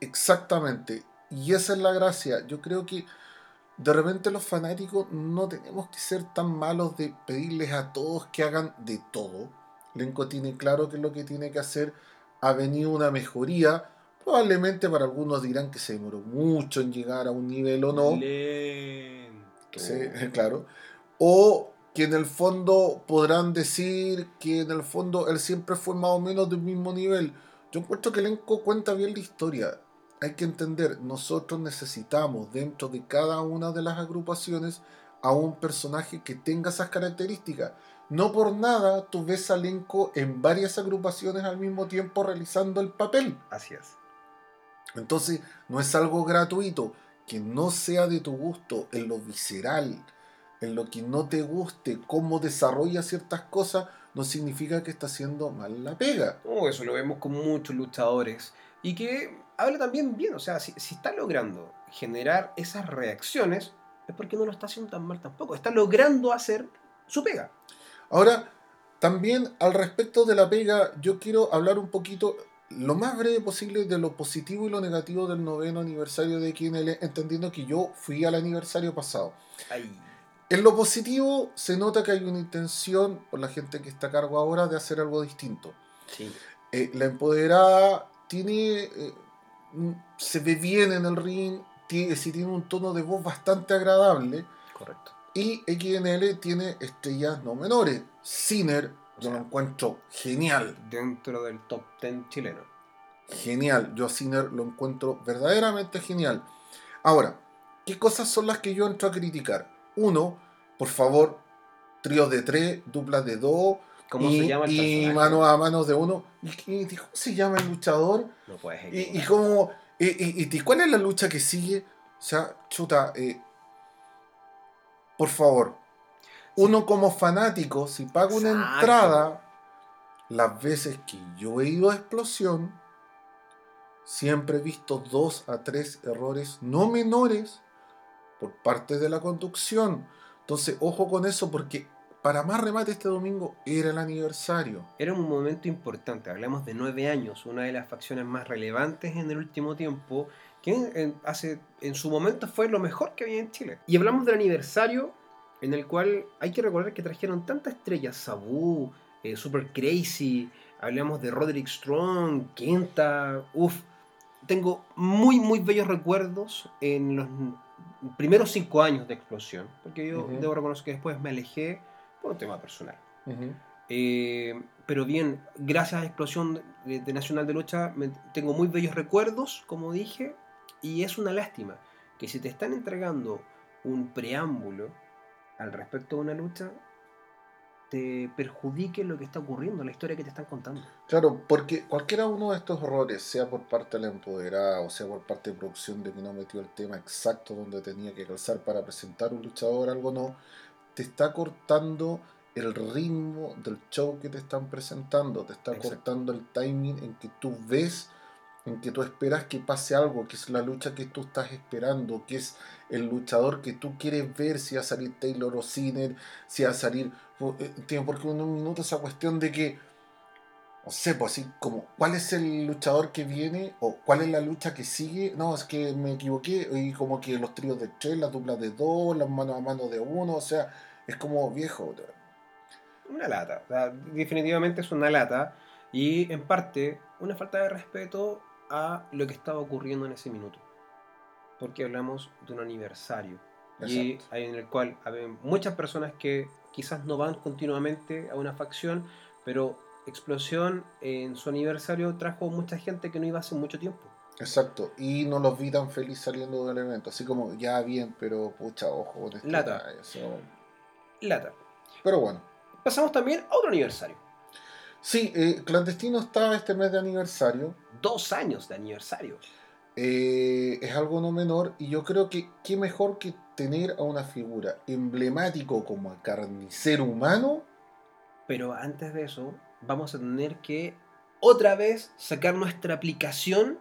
Exactamente. y esa es la gracia. Yo creo que de repente los fanáticos no tenemos que ser tan malos de pedirles a todos que hagan de todo. Lenco tiene claro que lo que tiene que hacer ha venido una mejoría. Probablemente para algunos dirán que se demoró mucho en llegar a un nivel o no. Sí, claro. O que en el fondo podrán decir que en el fondo él siempre fue más o menos del mismo nivel. Yo encuentro que Lenco cuenta bien la historia hay que entender, nosotros necesitamos dentro de cada una de las agrupaciones a un personaje que tenga esas características. No por nada tú ves a elenco en varias agrupaciones al mismo tiempo realizando el papel. Así es. Entonces, no es algo gratuito. Que no sea de tu gusto en lo visceral, en lo que no te guste, cómo desarrolla ciertas cosas, no significa que está haciendo mal la pega. Oh, eso lo vemos con muchos luchadores. Y que habla también bien, o sea, si, está logrando generar esas reacciones, es porque no lo está haciendo tan mal tampoco. Está logrando hacer su pega. Ahora, también al respecto de la pega, yo quiero hablar un poquito, lo más breve posible, de lo positivo y lo negativo del noveno aniversario de QNL, entendiendo que yo fui al aniversario pasado. En lo positivo, se nota que hay una intención por la gente que está a cargo ahora de hacer algo distinto. Sí. Eh, la empoderada tiene eh, se ve bien en el ring, tiene, tiene un tono de voz bastante agradable. Correcto. Y XNL tiene estrellas no menores. Sinner, yo lo encuentro genial. Dentro del top 10 chileno. Genial, yo a Sinner lo encuentro verdaderamente genial. Ahora, ¿qué cosas son las que yo entro a criticar? Uno, por favor, tríos de tres, duplas de dos, ¿Cómo y, se llama el y mano a mano de uno. ¿Y, cómo se llama el luchador? No puedes y, y, cómo, y, cuál es la lucha que sigue? O sea, chuta, eh, por favor, uno como fanático, si paga una entrada, las veces que yo he ido a explosión, siempre he visto dos a tres errores no menores por parte de la conducción. Entonces, ojo con eso porque para más remate este domingo era el aniversario. Era un momento importante, hablamos de nueve años, una de las facciones más relevantes en el último tiempo, que en, hace, en su momento fue lo mejor que había en Chile. Y hablamos del aniversario en el cual hay que recordar que trajeron tantas estrellas, Sabu, eh, Super Crazy, hablamos de Roderick Strong, Kenta, uff. Tengo muy, muy bellos recuerdos en los primeros cinco años de explosión, porque yo debo reconocer que después me alejé por un tema personal. Eh, pero bien, gracias a explosión de, Nacional de Lucha, tengo muy bellos recuerdos, como dije, y es una lástima que si te están entregando un preámbulo al respecto de una lucha, te perjudique lo que está ocurriendo, la historia que te están contando. Claro, porque cualquiera uno de estos errores, sea por parte de la empoderada o sea por parte de producción de que no metió el tema exacto donde tenía que calzar para presentar un luchador, algo no, te está cortando el ritmo del show que te están presentando, te está cortando el timing en que tú ves, en que tú esperas que pase algo, que es la lucha que tú estás esperando, que es el luchador que tú quieres ver, si va a salir Taylor o Sinner, si va a salir... Eh, porque en un minuto esa cuestión de que, no sé, pues así como, ¿cuál es el luchador que viene? ¿O cuál es la lucha que sigue? No, es que me equivoqué, y como que los tríos de tres, las duplas de dos, las manos a mano de uno, o sea es como viejo. Una lata. definitivamente es una lata. Y en parte una falta de respeto a lo que estaba ocurriendo en ese minuto. Porque hablamos de un aniversario. Y en el cual hay muchas personas que quizás no van continuamente a una facción, pero Explosión en su aniversario trajo mucha gente que no iba hace mucho tiempo. Exacto, y no los vi tan feliz saliendo del evento, así como ya bien, pero pucha, ojo, Lata lata. Pero bueno. Pasamos también a otro aniversario. Sí, eh, Clandestino está este mes de aniversario. Dos años de aniversario. Eh, es algo no menor y yo creo que qué mejor que tener a una figura emblemático como el carnicero humano. Pero antes de eso, vamos a tener que otra vez sacar nuestra aplicación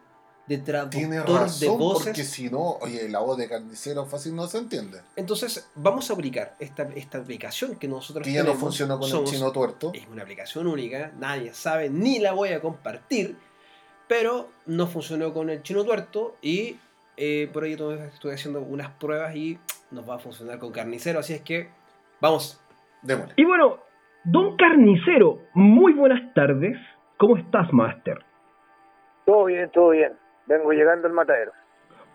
de traductor de voces. Porque si no, oye, la voz de carnicero fácil no se entiende. Entonces, vamos a aplicar esta, esta aplicación que nosotros que ya no funciona con el chino tuerto. Es una aplicación única, nadie sabe, ni la voy a compartir, pero no funcionó con el chino tuerto y eh, por ahí estoy haciendo unas pruebas y nos va a funcionar con carnicero, así es que vamos. Démosle. Y bueno, don Carnicero, muy buenas tardes. ¿Cómo estás, Master? Todo bien, todo bien. Vengo llegando al matadero.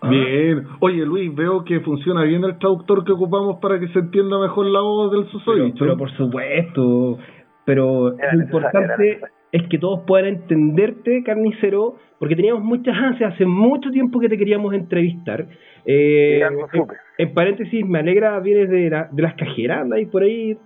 Bien. Oye, Luis, veo que funciona bien el traductor que ocupamos para que se entienda mejor la voz del Pero, susodicho. pero por supuesto. Pero Era lo importante. Es que todos puedan entenderte, Carnicero, porque teníamos muchas ansias, hace mucho tiempo que te queríamos entrevistar. Eh, en, paréntesis, me alegra, vienes de, la- de las cajeras, anda ahí por ahí.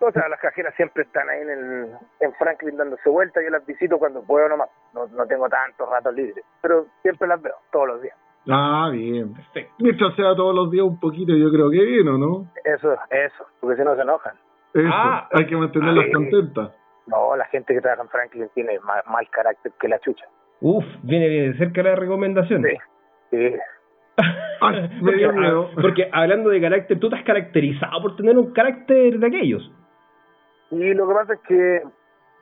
O sea, las cajeras siempre están ahí en, el, en Franklin dándose vueltas. Yo las visito cuando puedo nomás. No, no tengo tantos ratos libres. Pero siempre las veo, todos los días. Ah, bien. Mientras sea todos los días un poquito, yo creo que bien, ¿o no? Eso, eso. Porque si no se enojan. Eso, Ah. hay que mantenerlas Ah, contentas. No, la gente que trabaja en Franklin tiene mal, carácter que la chucha. Uf, viene bien de cerca la recomendación. Sí. Sí. Ah, porque hablando de carácter, tú te has caracterizado por tener un carácter de aquellos. Y lo que pasa es que,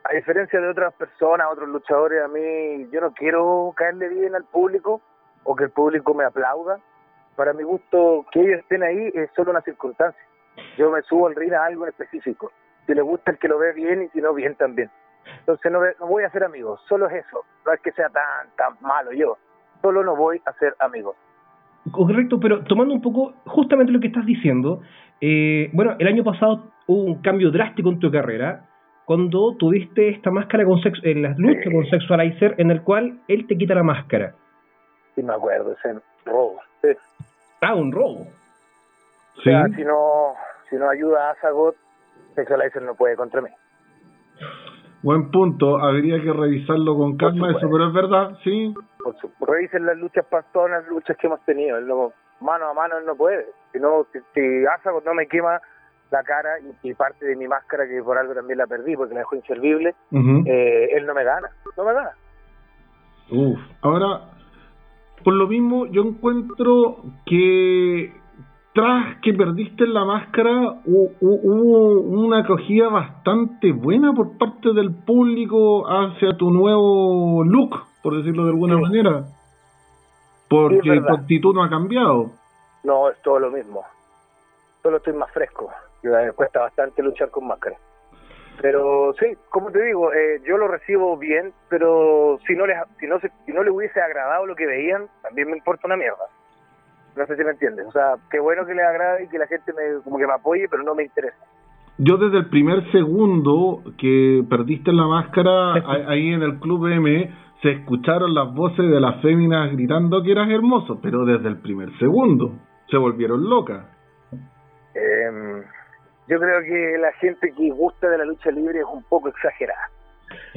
a diferencia de otras personas, otros luchadores, a mí yo no quiero caerle bien al público o que el público me aplauda. Para mi gusto, que ellos estén ahí es solo una circunstancia. Yo me subo al ring a algo en específico. Si le gusta el que lo ve bien y si no, bien también. Entonces no, no voy a ser amigos, solo es eso. No es que sea tan, tan malo yo. Solo no voy a ser amigos. Correcto, pero tomando un poco justamente lo que estás diciendo, eh, bueno, el año pasado hubo un cambio drástico en tu carrera cuando tuviste esta máscara con sex en las luchas con Sexualizer en el cual él te quita la máscara. Si me acuerdo, ese robo. Sí. Ah, un robo. O Sí. si no, si no ayuda a Azagot, Sexualizer no puede contra mí. Buen punto. Habría que revisarlo con calma, eso, pero es verdad, sí. Por su- revisen las luchas para todas las luchas que hemos tenido. Él no- mano a mano él no puede. Si no, si, si Azagot no me quema la cara y, y parte de mi máscara, que por algo también la perdí porque la dejó inservible, eh, él no me gana. No me gana. Uf. Ahora, por lo mismo, yo encuentro que tras que perdiste la máscara, hu- hu- hubo una acogida bastante buena por parte del público hacia tu nuevo look, por decirlo de alguna Sí. manera. Porque tu actitud no ha cambiado. No, es todo lo mismo. Solo estoy más fresco. Y, eh, cuesta bastante luchar con máscara. Pero sí, como te digo, eh, yo lo recibo bien, pero si no les si no si no le hubiese agradado lo que veían, también me importa una mierda. No sé si me entiendes. O sea, qué bueno que les agrade y que la gente me como que me apoye, pero no me interesa. Yo desde el primer segundo que perdiste la máscara, ahí en el Club M, se escucharon las voces de las féminas gritando que eras hermoso, pero desde el primer segundo se volvieron locas. Eh, yo creo que la gente que gusta de la lucha libre es un poco exagerada.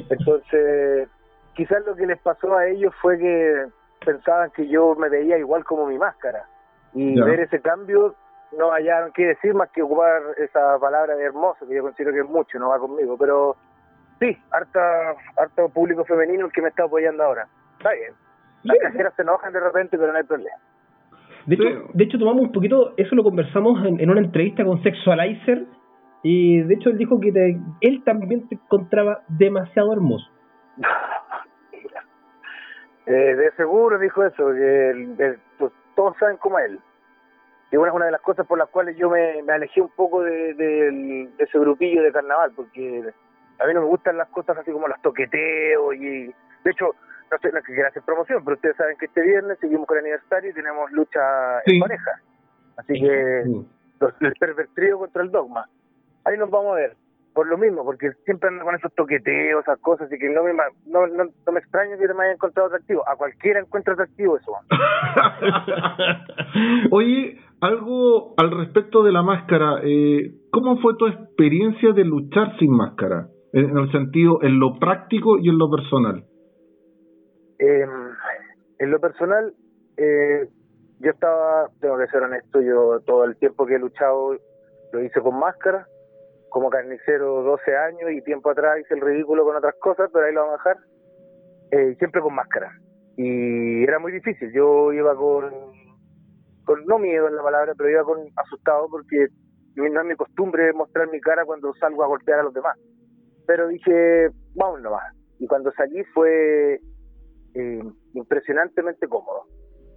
Entonces, quizás lo que les pasó a ellos fue que pensaban que yo me veía igual como mi máscara. Y Ya. ver ese cambio no hallaron qué decir más que ocupar esa palabra de hermoso, que yo considero que es mucho, no va conmigo. Pero sí, harta, harto público femenino el que me está apoyando ahora. Está bien. Las cajeras se enojan de repente, pero no hay problema. De hecho, Sí. de hecho tomamos un poquito, eso lo conversamos en, en una entrevista con Sexualizer y de hecho él dijo que te- él también te encontraba demasiado hermoso. Eh, de seguro dijo eso, que el- el- todos saben cómo es él. Y bueno, es una de las cosas por las cuales yo me, me alejé un poco de, de- de ese grupillo de carnaval, porque a mí no me gustan las cosas así como los toqueteos y... De hecho, no sé, no que quiera hacer promoción, pero ustedes saben que este viernes seguimos con el aniversario y tenemos lucha Sí. en pareja. Así que los, el pervertido contra el dogma. Ahí nos vamos a ver. Por lo mismo, porque siempre andan con esos toqueteos, esas cosas, así que no me, no, no, no me extraño que te me haya encontrado atractivo. A cualquiera encuentra atractivo eso. Oye, algo al respecto de la máscara, eh, ¿cómo fue tu experiencia de luchar sin máscara? En el sentido, en lo práctico y en lo personal. Eh, en lo personal, eh, yo estaba, tengo que ser honesto, yo todo el tiempo que he luchado lo hice con máscara, como carnicero 12 años y tiempo atrás hice el ridículo con otras cosas, pero ahí lo vamos a dejar, eh, siempre con máscara. Y era muy difícil, yo iba con, no miedo en la palabra, pero iba con asustado porque no es mi costumbre mostrar mi cara cuando salgo a golpear a los demás. Pero dije, vamos nomás. Y cuando salí fue eh, impresionantemente cómodo.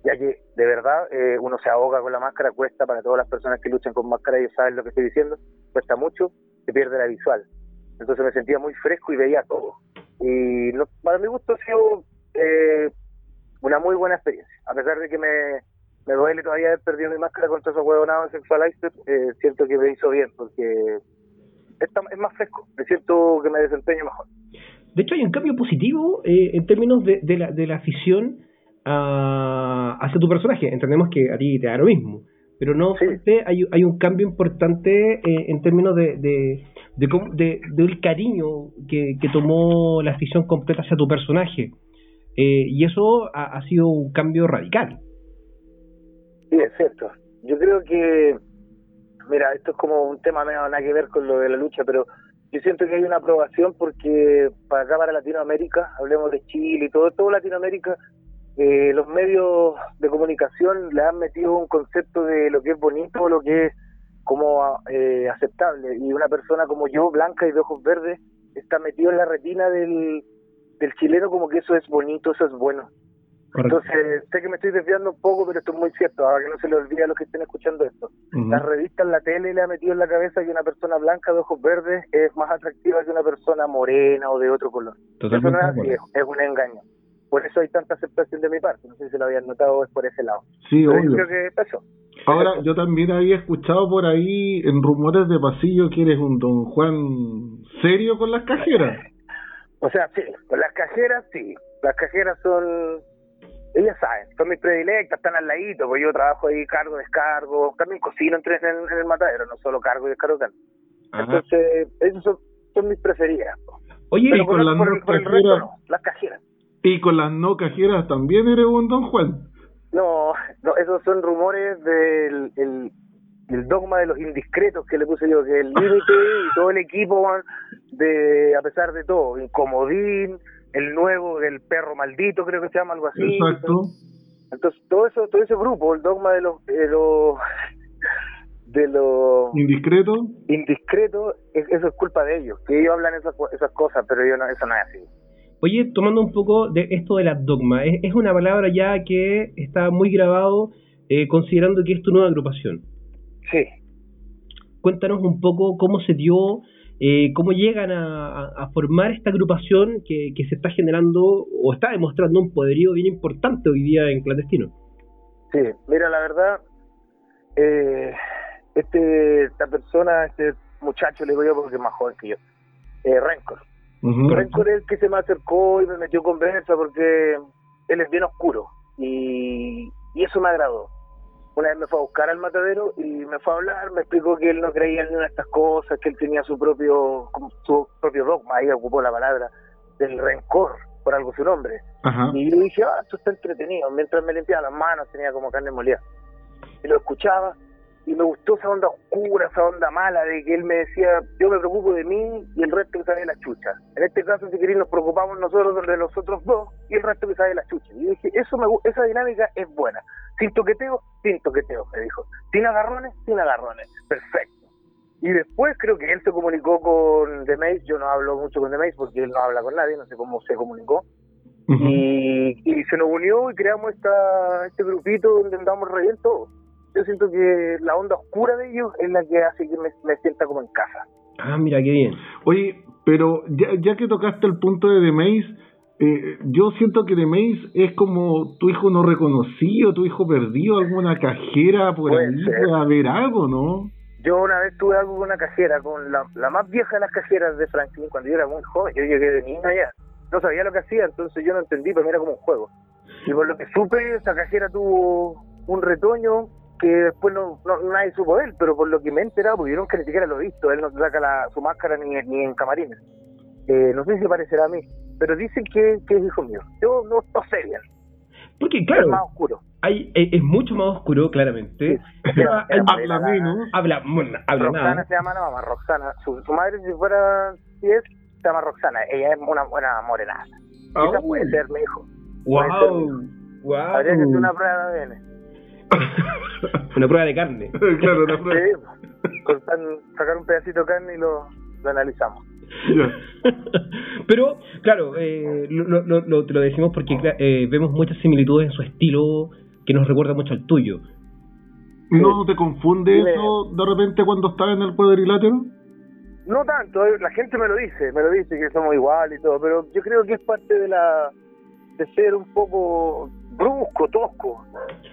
Ya que de verdad eh, uno se ahoga con la máscara, cuesta para todas las personas que luchan con máscara, ellos saben lo que estoy diciendo, cuesta mucho, se pierde la visual. Entonces me sentía muy fresco y veía todo. Y no, para mi gusto ha sido eh, una muy buena experiencia, a pesar de que me, me duele todavía haber perdido mi máscara contra esos huevonados sexualized, eh, siento que me hizo bien, porque está, es más fresco, me siento que me desempeño mejor. De hecho, hay un cambio positivo eh, en términos de, de, la, de la afición a, hacia tu personaje. Entendemos que a ti te da lo mismo, pero no obstante, hay, hay un cambio importante eh, en términos de, de, de, de- del cariño que, que tomó la afición completa hacia tu personaje. Eh, y eso ha, ha sido un cambio radical. Sí, es cierto. Yo creo que, mira, esto es como un tema medio nada que ver con lo de la lucha, pero yo siento que hay una aprobación porque para acá, para Latinoamérica, hablemos de Chile y todo, todo Latinoamérica, eh, los medios de comunicación le han metido un concepto de lo que es bonito, lo que es como eh, aceptable. Y una persona como yo, blanca y de ojos verdes, está metido en la retina del, del chileno como que eso es bonito, eso es bueno. Entonces, sé que me estoy desviando un poco, pero esto es muy cierto, ahora que no se le olvide a los que estén escuchando esto. Ujú. Las revistas, la tele le ha metido en la cabeza que una persona blanca de ojos verdes es más atractiva que una persona morena o de otro color. Totalmente eso no es así, es un engaño. Por eso hay tanta aceptación de mi parte, no sé si lo habían notado, es por ese lado. Sí, Pero yo obvio. creo que eso. Ahora, yo también había escuchado por ahí en rumores de pasillo que eres un don Juan serio con las cajeras. O sea, sí, con las cajeras sí. Las cajeras son, ellas saben, son mis predilectas, están al ladito, pues yo trabajo ahí cargo, descargo, también cocino en, el- en el matadero, no solo cargo y descargo carne. Entonces, esas son, son mis preferidas. po. Oye, Pero y por, con las por el, no por el resto cajeras. no, las cajeras. Y con las no cajeras también eres un don Juan. No, no, esos son rumores del el, el dogma de los indiscretos que le puse yo, que el límite y todo el equipo, de a pesar de todo, Incomodín, el nuevo del perro maldito, creo que se llama algo así. Exacto. Entonces, todo eso, todo ese grupo, el dogma de los, de los, de los Indiscreto. indiscretos, es- eso es culpa de ellos, que ellos hablan esas, esas cosas, pero yo no, eso no es así. Oye, tomando un poco de esto de la dogma, es, es una palabra ya que está muy grabado eh, considerando que es tu nueva agrupación. Sí. Cuéntanos un poco cómo se dio, eh, cómo llegan a, formar esta agrupación que, que se está generando o está demostrando un poderío bien importante hoy día en clandestino. Sí, mira, la verdad, eh, este, esta persona, este muchacho, le digo yo porque es más joven que yo, eh, Rencor. Ujú. Rencor es el que se me acercó y me metió conversa porque él es bien oscuro y, y eso me agradó. Una vez me fue a buscar al matadero y me fue a hablar, me explicó que él no creía en ninguna de estas cosas, que él tenía su propio su propio dogma, ahí ocupó la palabra del rencor, por algo su nombre. Ajá. Y yo dije, ah, esto está entretenido. Mientras me limpiaba las manos, tenía como carne molida. Y lo escuchaba y me gustó esa onda oscura, esa onda mala de que él me decía, yo me preocupo de mí y el resto que sabe de la chucha. En este caso, si queréis, nos preocupamos nosotros de los otros dos y el resto que sabe de la chucha. Y dije, eso me, esa dinámica es buena. Sin toqueteo, sin toqueteo, me dijo. Sin agarrones, sin agarrones. Perfecto. Y después creo que él se comunicó con The Maze, yo no hablo mucho con The Maze porque él no habla con nadie, no sé cómo se comunicó. Y se nos unió y creamos esta, este grupito donde andamos re bien todos. Yo siento que la onda oscura de ellos es la que hace que me, me sienta como en casa. Ah, mira, qué bien. Oye, pero ya, ya que tocaste el punto de The Maze, eh, yo siento que The Maze es como tu hijo no reconocido, tu hijo perdido, alguna cajera por Puede ahí, puede haber algo, ¿no? Yo una vez tuve algo con una cajera, con la, la más vieja de las cajeras de Franklin, cuando yo era muy joven. Yo llegué de niño allá. No sabía lo que hacía, entonces yo no entendí, pero era como un juego. Y por lo que supe, esa cajera tuvo un retoño que después no, no- nadie supo de él, pero por lo que me he enterado, porque yo nunca ni siquiera lo he visto, él no saca la, su máscara ni, ni en camarines. Eh, no sé si parecerá a mí, pero dicen que, que es hijo mío. Yo no, no sé bien, Porque, es claro, más oscuro. hay, es, es mucho más oscuro, claramente. Era- era Habla menos. habla, bueno, habla Roxana nada. se llama la mamá, Roxana. Su, su madre, si fuera, si es, se llama Roxana. Ella es una buena morenaza. Esa Au. puede ser mi hijo. Wow, wow. Habría que hacer una prueba de ADN. Una prueba de carne. claro, la prueba. Sí, cortar, sacar un pedacito de carne y lo, lo analizamos. Pero, claro, eh, lo, lo- lo- te lo decimos porque eh, vemos muchas similitudes en su estilo que nos recuerda mucho al tuyo. ¿No te confunde eso de repente cuando estás en el cuadrilátero? No tanto, eh, la gente me lo dice, me lo dice que somos iguales y todo, pero yo creo que es parte de la de ser un poco brusco, tosco.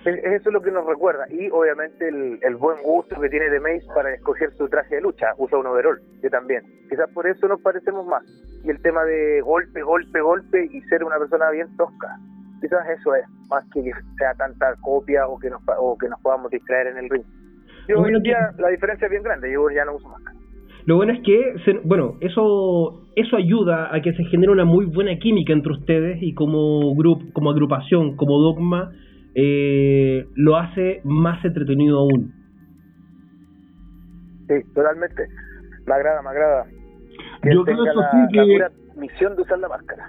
Es, es eso lo que nos recuerda. Y obviamente el, el buen gusto que tiene de Mace para escoger su traje de lucha, usa un overall, yo también. Quizás por eso nos parecemos más. Y el tema de golpe, golpe, golpe y ser una persona bien tosca. Quizás eso es, más que sea tanta copia o que nos, o que nos podamos distraer en el ring. Yo hoy Bueno, en día la diferencia es bien grande, yo ya no uso máscara. Lo bueno es que, se- bueno, eso eso ayuda a que se genere una muy buena química entre ustedes y como grupo, como agrupación, como dogma, eh, lo hace más entretenido aún. Sí, totalmente. Me agrada, me agrada. Que Yo creo eso la, sí la que- pura misión de usar la máscara.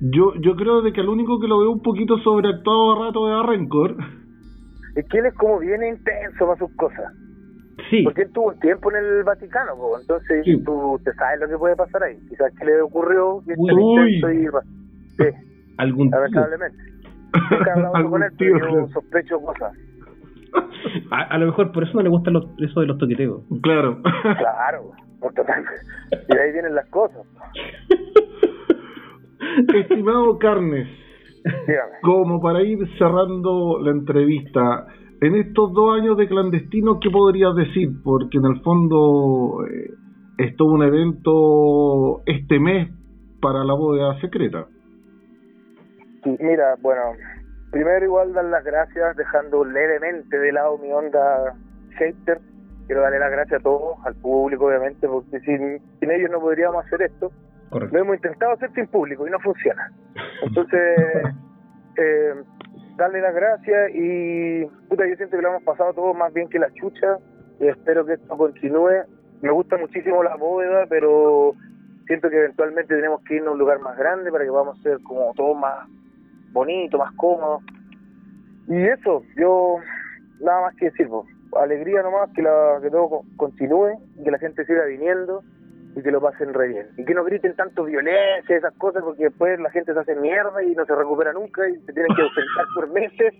Yo, yo creo de que el único que lo veo un poquito sobreactuado a rato es a Rencor. Es que él es como bien intenso para sus cosas. Sí, Porque él tuvo un tiempo en el Vaticano, po, entonces Sí. tú te sabes lo que puede pasar ahí. Quizás que le ocurrió que es tan Uy. intenso y... Sí, algún lamentablemente. Nunca con él, tío, pero yo sospecho cosas. A, a lo mejor por eso no le gusta los- eso de los toqueteos. Claro. Claro, por total. Y de ahí vienen las cosas. Estimado Carnes, Dígame. como para ir cerrando la entrevista, en estos dos años de clandestino, ¿qué podrías decir? Porque en el fondo eh, es todo un evento este mes para la bóveda secreta. Sí, mira, bueno, primero igual dar las gracias, dejando levemente de lado mi onda hater. Quiero darle las gracias a todos, al público obviamente, porque sin, sin ellos no podríamos hacer esto. Correcto. Lo hemos intentado hacer sin público y no funciona. Entonces, eh, darle las gracias y, puta, yo siento que lo hemos pasado todo más bien que la chucha y espero que esto continúe. Me gusta muchísimo la bóveda, pero siento que eventualmente tenemos que irnos a un lugar más grande para que podamos ser como todo más bonito, más cómodo. Y eso, yo nada más que decir, po. alegría nomás que, la, que todo co- continúe, que la gente siga viniendo y que lo pasen re bien. Y que no griten tanto violencia, esas cosas, porque después la gente se hace mierda y no se recupera nunca y se tienen que ausentar por meses.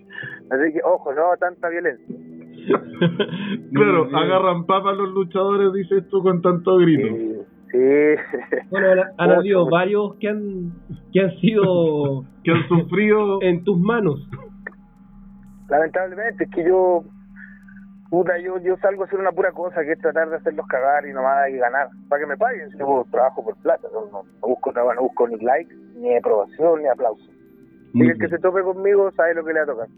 Así que, ojo, no tanta violencia. Claro, agarran papas los luchadores, dices tú, con tanto grito. Sí, sí. Bueno, han, habido varios que han que han sido Que han sufrido... en tus manos. Lamentablemente, es que yo, puta, yo, yo salgo a hacer una pura cosa, que es tratar de hacerlos cagar y nomás y ganar, para que me paguen. Yo trabajo por plata, no, no, no busco trabajo, no busco ni likes, ni aprobación, ni aplauso. Y el que se tope conmigo sabe lo que le va a tocar.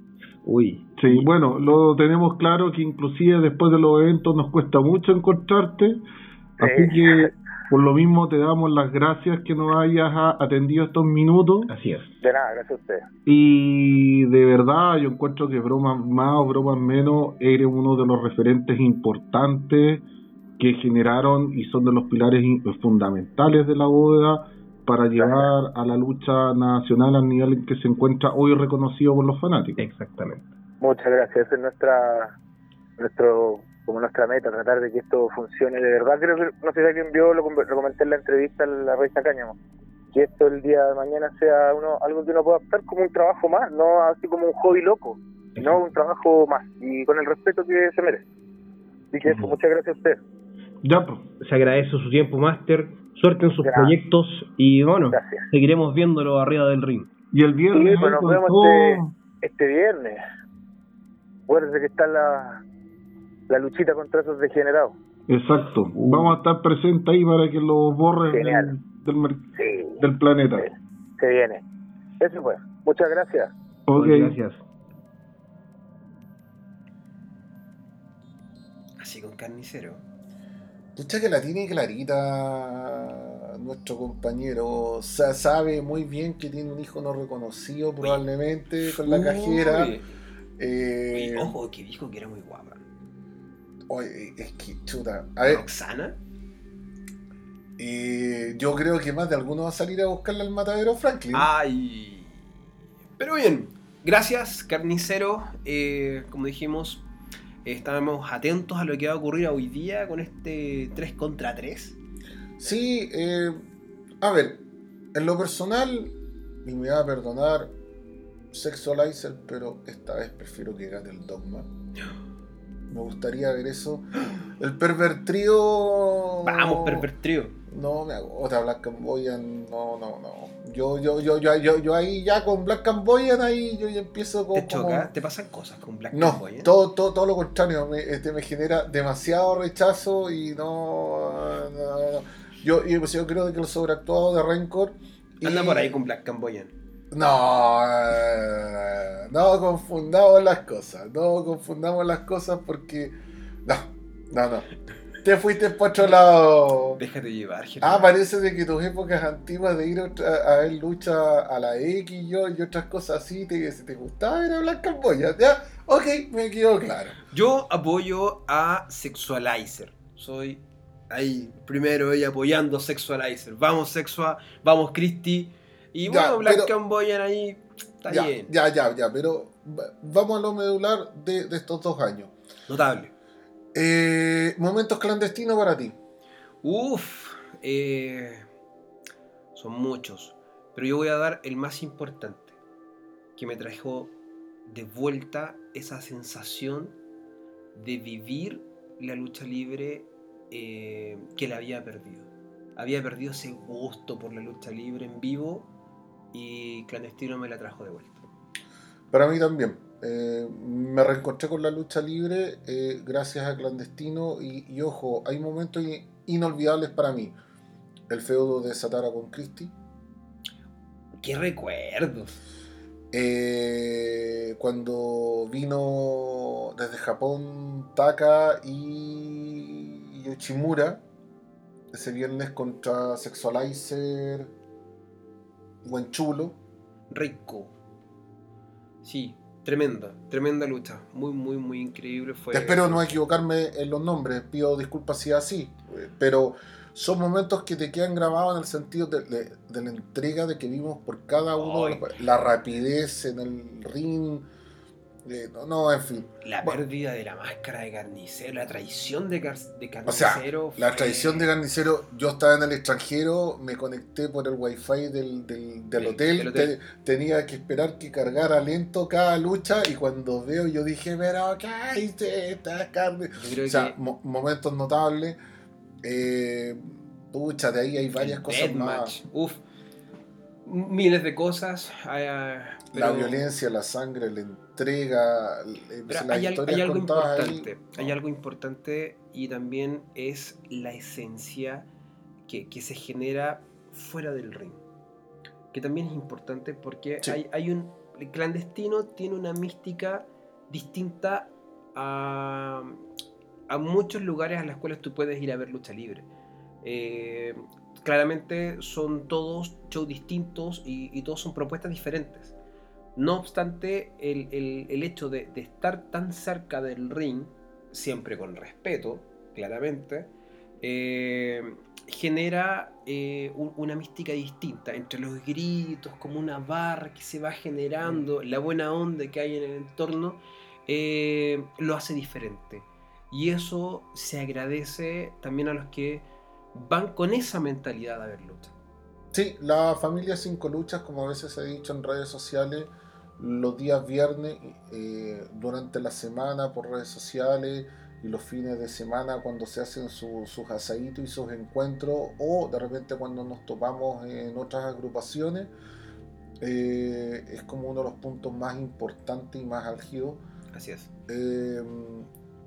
Uy, Sí, bueno, lo tenemos claro que inclusive después de los eventos nos cuesta mucho encontrarte, así Sí. que por lo mismo te damos las gracias que nos hayas atendido estos minutos así es. De nada, gracias a ustedes. y de verdad yo encuentro que bromas más o bromas menos eres uno de los referentes importantes que generaron y son de los pilares fundamentales de la bóveda para llevar a la lucha nacional al nivel en que se encuentra hoy reconocido por los fanáticos. Exactamente. Muchas gracias, esa es nuestra, nuestro, como nuestra meta, tratar de que esto funcione de verdad. Creo que, no sé si alguien vio, lo, lo comenté en la entrevista en la revista Cáñamo, que esto el día de mañana sea uno, algo que uno pueda optar como un trabajo más, no así como un hobby loco, sino un trabajo más y con el respeto que se merece. Así que eso, muchas gracias a usted. Ya, pues. Se agradece su tiempo, Master. Suerte en sus proyectos y bueno, Gracias. seguiremos viéndolo arriba del ring. Y el viernes Sí, pues, nos vemos todo- Este viernes, acuérdese que está la, la luchita contra esos degenerados. Exacto. Vamos a estar presentes ahí para que los borres del, del, Sí, del planeta. Sí. se viene. Eso pues, muchas gracias. Ok. Gracias. Así con carnicero. Pucha que la tiene clarita nuestro compañero. O sea, sabe muy bien que tiene un hijo no reconocido probablemente con la Uy. cajera. Uy, Eh, ojo, que dijo que era muy guapa. Oye, es que, chuta. A ver, Roxana. eh, yo creo que más de alguno va a salir a buscarle al matadero Franklin. Ay. Pero bien, gracias, carnicero. Eh, como dijimos, estamos atentos a lo que va a ocurrir hoy día con este 3 contra 3. Sí, eh, a ver, en lo personal, y me va a perdonar Sexualizer, pero esta vez prefiero que gane el Dogma. Me gustaría ver eso. El pervertrío. Vamos, pervertido. No, me agota Black Camboyan. No, no, no. Yo, yo, yo, yo, yo, yo ahí ya con Black Camboyan ahí yo ya empiezo con. ¿Te choca? ¿Te pasan cosas con Black No, Camboya? todo, todo, todo lo contrario, me, este, me genera demasiado rechazo y no, no, no. Yo, yo, yo creo que el sobreactuado de Rancor. y- Anda por ahí con Black Camboyan. No, eh, no confundamos las cosas, no confundamos las cosas porque. No, no, no. Te fuiste por otro lado. Déjate llevar, Ah, Gerardo. parece de que tus épocas antiguas de ir a, ver lucha a la X y yo y otras cosas así, te, si te gustaba ir a Black Camboya, ¿ya? Ok, me quedó claro. Yo apoyo a Sexualizer. Soy ahí, primero ahí apoyando a Sexualizer. Vamos, Sexua, vamos, Christy. Y Ya, bueno, Black pero- Camboyan ahí está ya, bien. ya, ya, ya, pero va- vamos a lo medular de, de estos dos años. Notable. Eh, momentos clandestinos para ti. Uf, eh, son muchos. Pero yo voy a dar el más importante, que me trajo de vuelta esa sensación de vivir la lucha libre eh, que la había perdido. Había perdido ese gusto por la lucha libre en vivo y Clandestino me la trajo de vuelta. Para mí también. Eh, me reencontré con la lucha libre eh, gracias a Clandestino y, y ojo, hay momentos in- inolvidables para mí. El feudo de Satara con Christie. ¡Qué recuerdos! Eh, cuando vino desde Japón Taka y Yoshimura ese viernes contra Sexualizer Buen Chulo. Rico. Sí, tremenda, tremenda lucha. Muy, muy, muy increíble. Fue... Espero no equivocarme en los nombres, pido disculpas si es así, eh, pero son momentos que te quedan grabados en el sentido de, de- de la entrega de que vimos por cada uno, la rapidez en el ring, no, no, en fin. La Bueno. pérdida de la máscara de carnicero, la traición de, car- de O sea, carnicero. La tradición de carnicero, yo estaba en el extranjero, me conecté por el wifi del, del, del Del- hotel, del hotel. te- tenía que esperar que cargara lento cada lucha y cuando veo yo dije, pero ¿qué hice esta carne? O sea, que mo- momentos notables. Eh, pucha, de ahí hay varias el cosas más. Uf, miles de cosas. La violencia, la sangre, la entrega, Pero hay, algo contadas ahí. importante. Hay algo importante y también es la esencia que, que se genera fuera del ring. Que también es importante porque Sí. hay, hay un. El clandestino tiene una mística distinta a, a muchos lugares a los cuales tú puedes ir a ver lucha libre. Eh, claramente son todos shows distintos y, y todos son propuestas diferentes. No obstante, el, el- hecho de, estar tan cerca del ring, siempre con respeto, claramente, eh, genera eh, un- una mística distinta entre los gritos, como una barra que se va generando, la buena onda que hay en el entorno, eh, lo hace diferente. Y eso se agradece también a los que van con esa mentalidad a ver lucha. Sí, la familia Cinco Luchas, como a veces he dicho en redes sociales, los días viernes, eh, durante la semana por redes sociales y los fines de semana cuando se hacen su- sus asaditos y sus encuentros o de repente cuando nos topamos en otras agrupaciones, eh, es como uno de los puntos más importantes y más álgidos Así es. eh,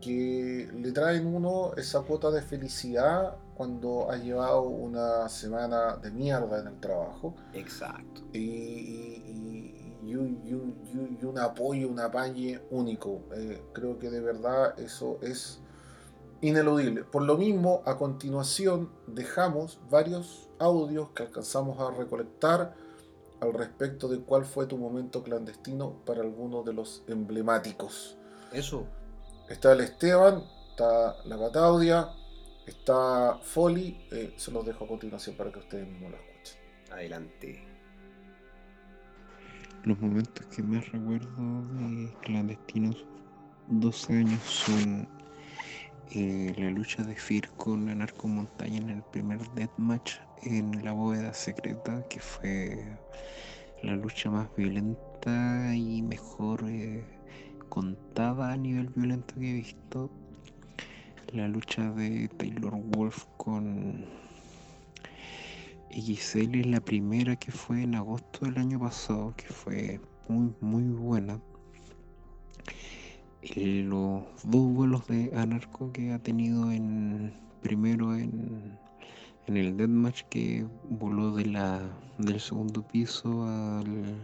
que le traen uno esa cuota de felicidad cuando ha llevado una semana de mierda en el trabajo Exacto. y, y- y- y un- y un- y un- y un apoyo, un apañe único. Eh, creo que de verdad eso es ineludible. Por lo mismo, a continuación dejamos varios audios que alcanzamos a recolectar al respecto de cuál fue tu momento clandestino para algunos de los emblemáticos. Eso. Está el Esteban, está la Cataudia, está Foley. eh, se los dejo a continuación para que ustedes mismos lo escuchen. Adelante. Los momentos que más recuerdo de clandestinos 12 años son eh, la lucha de Fir con la narcomontaña en el primer deathmatch en la bóveda secreta, que fue la lucha más violenta y mejor eh, contada a nivel violento que he visto. La lucha de Taylor Wolf con XL es la primera que fue en agosto del año pasado, que fue muy, muy buena. Los dos vuelos de Anarco que ha tenido en primero en, en el Deathmatch que voló de la, del segundo piso al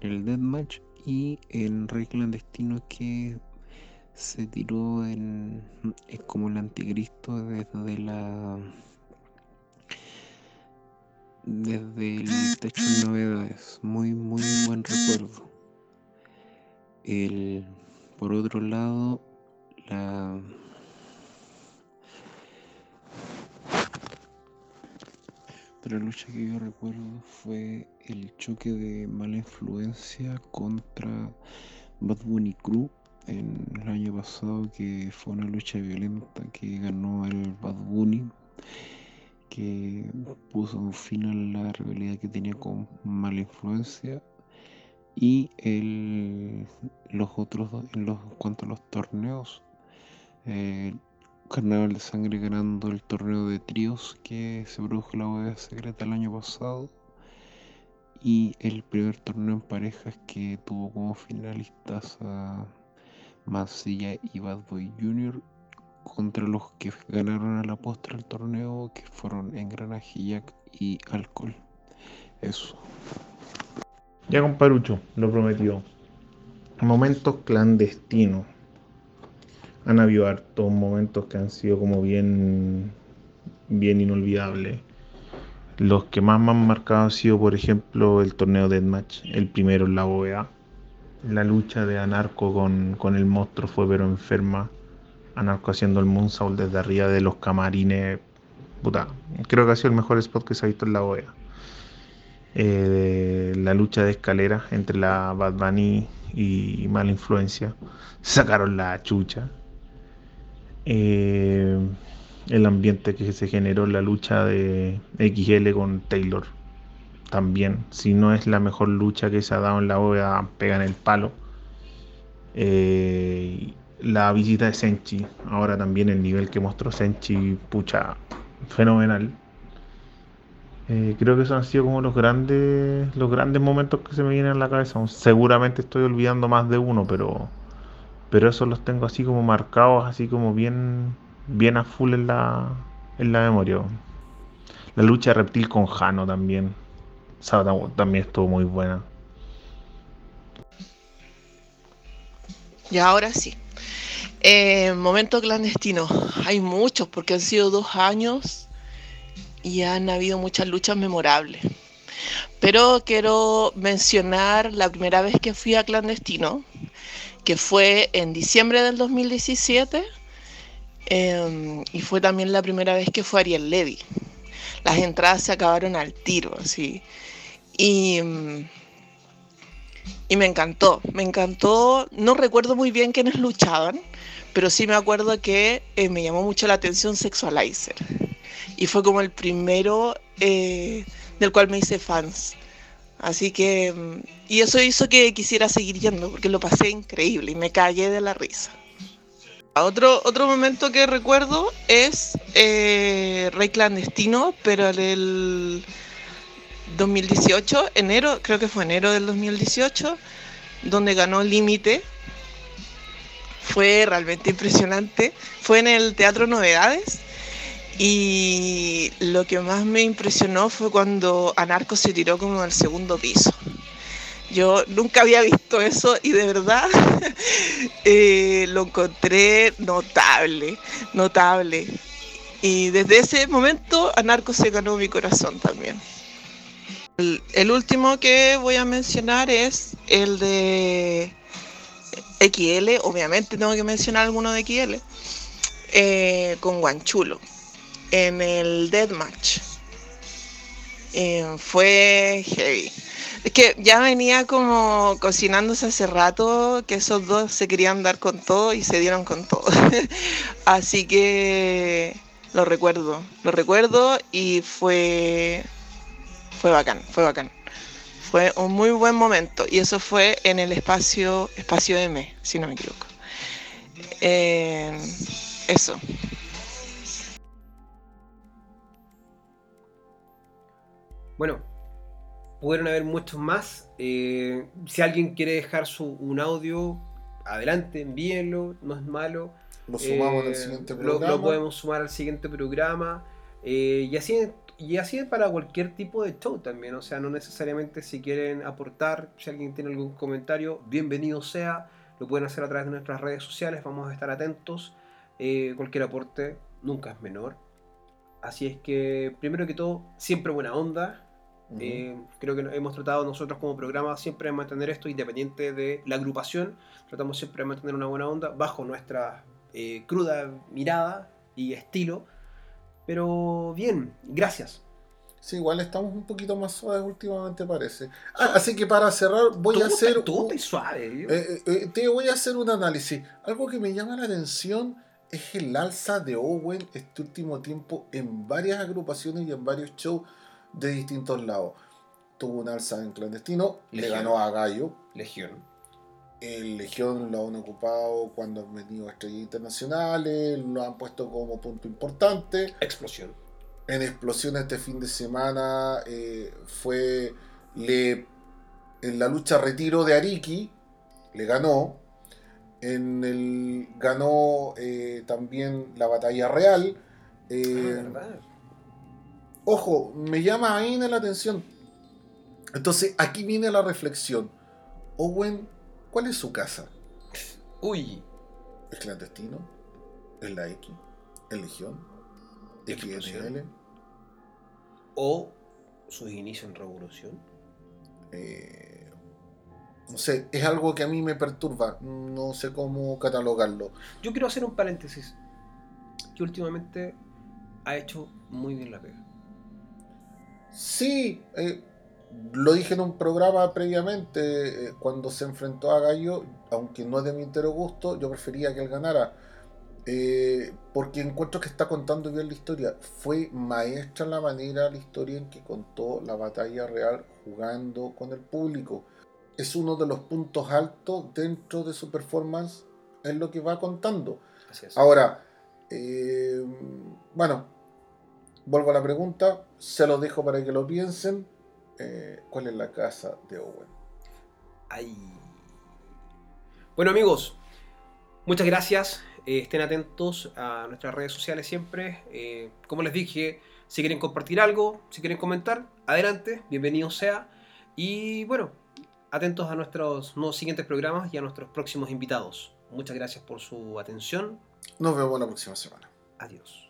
el Deathmatch y en Rey Clandestino que se tiró en es como el anticristo desde la desde el techo de novedades. Muy muy buen recuerdo. El por otro lado la otra lucha que yo recuerdo fue el choque de mala influencia contra Bad Bunny Crew en el año pasado que fue una lucha violenta que ganó el Bad Bunny que puso un fin a la rivalidad que tenía con mala influencia y el, los otros en los cuanto a los torneos eh, Carnaval de Sangre ganando el torneo de tríos que se produjo en la bodega secreta el año pasado y el primer torneo en parejas que tuvo como finalistas a Mansilla y Bad Boy Jr. contra los que ganaron a la postre el torneo que fueron Engranaje Jack y Alcohol. Eso. Ya comparucho, lo prometió. Momentos clandestinos. Han habido hartos momentos que han sido como bien, bien inolvidables. Los que más me han marcado han sido, por ejemplo, el torneo Deathmatch, el primero en la OEA. La lucha de Anarco con, con el monstruo fue pero enferma. Anarco haciendo el moonsault desde arriba de los camarines. Puta, creo que ha sido el mejor spot que se ha visto en la OEA. Eh, la lucha de escalera entre la Bad Bunny y Mala Influencia. Sacaron la chucha. Eh, el ambiente que se generó en la lucha de XL con Taylor. También, si no es la mejor lucha que se ha dado en la OEA, pegan el palo. Eh, la visita de Senchi, ahora también el nivel que mostró Senchi, pucha, fenomenal. Eh, creo que esos han sido como los grandes, los grandes momentos que se me vienen a la cabeza. Seguramente estoy olvidando más de uno, pero, pero esos los tengo así como marcados, así como bien, bien a full en la, en la memoria. La lucha reptil con Jano también. Esa también estuvo muy buena. Y ahora sí. Eh, momento clandestino. Hay muchos porque han sido dos años y han habido muchas luchas memorables. Pero quiero mencionar la primera vez que fui a clandestino, que fue en diciembre del 2017 eh, y fue también la primera vez que fue Ariel Levy. Las entradas se acabaron al tiro, así. Y, y me encantó, me encantó. No recuerdo muy bien quiénes luchaban, pero sí me acuerdo que eh, me llamó mucho la atención Sexualizer. Y fue como el primero eh, del cual me hice fans. Así que, mm, y eso hizo que quisiera seguir yendo, porque lo pasé increíble y me callé de la risa. Otro, otro momento que recuerdo es eh, Rey Clandestino, pero del 2018, enero, creo que fue enero del 2018, donde ganó Límite. Fue realmente impresionante. Fue en el Teatro Novedades. Y lo que más me impresionó fue cuando Anarco se tiró como al segundo piso. Yo nunca había visto eso y de verdad eh, lo encontré notable, notable. Y desde ese momento Anarco se ganó mi corazón también. El, último que voy a mencionar es el de XL, obviamente tengo que mencionar alguno de XL, eh, con Guanchulo, en el Deathmatch. Eh, fue heavy. Es que ya venía como cocinándose hace rato que esos dos se querían dar con todo y se dieron con todo. Así que lo recuerdo, lo recuerdo y fue fue bacán, fue bacán. Fue un muy buen momento y eso fue en el espacio, espacio M, si no me equivoco. Eh, eso. Bueno, pudieron haber muchos más. Eh, si alguien quiere dejar su, un audio, adelante, envíenlo, no es malo. Lo sumamos el Eh, siguiente lo- programa. Lo, podemos sumar al siguiente programa. Eh, y así y así es para cualquier tipo de show también. O sea, no necesariamente si quieren aportar, si alguien tiene algún comentario, bienvenido sea. Lo pueden hacer a través de nuestras redes sociales. Vamos a estar atentos. Eh, cualquier aporte nunca es menor. Así es que, primero que todo, siempre buena onda. Eh, creo que hemos tratado nosotros como programa siempre de mantener esto independiente de la agrupación. Tratamos siempre de mantener una buena onda bajo nuestra eh, cruda mirada y estilo. Pero bien, gracias. Sí, igual estamos un poquito más suaves últimamente parece. Ah, así que para cerrar voy a hacer tú un- suave. yo. eh, eh, te voy a hacer un análisis. Algo que me llama la atención es el alza de Owen este último tiempo en varias agrupaciones y en varios shows de distintos lados. Tuvo un alza en clandestino, le ganó a Gallo. Legión. El Legión lo han ocupado cuando han venido estrellas internacionales, lo han puesto como punto importante. Explosión. En explosión este fin de semana eh, fue le, en la lucha retiro de Ariki, le ganó. En el ganó eh, también la batalla real. Eh, Ah, verdad. ojo, me llama ahí la atención. Entonces, aquí viene la reflexión. Owen, ¿cuál es su casa? Uy, ¿Es clandestino? ¿Es la X? ¿Es Legión? ¿Es Explosión. XNL? o sus inicios en revolución. Eh, no sé, es algo que a mí me perturba. No sé cómo catalogarlo. Yo quiero hacer un paréntesis. Que últimamente ha hecho muy bien la pega. Sí, eh, lo dije en un programa previamente, eh, cuando se enfrentó a Gallo, aunque no es de mi entero gusto, yo prefería que él ganara. Eh, porque encuentro que está contando bien la historia. Fue maestra la manera, la historia en que contó la batalla real jugando con el público. Es uno de los puntos altos dentro de su performance en lo que va contando. Así es. Ahora, eh, bueno, vuelvo a la pregunta, se lo dejo para que lo piensen. Eh, ¿Cuál es la casa de Owen? Ay. Bueno amigos, muchas gracias. Eh, estén atentos a nuestras redes sociales siempre. Eh, como les dije, si quieren compartir algo, si quieren comentar, adelante, bienvenido sea. Y bueno, atentos a nuestros nuevos siguientes programas y a nuestros próximos invitados. Muchas gracias por su atención. Nos vemos la próxima semana. Adiós.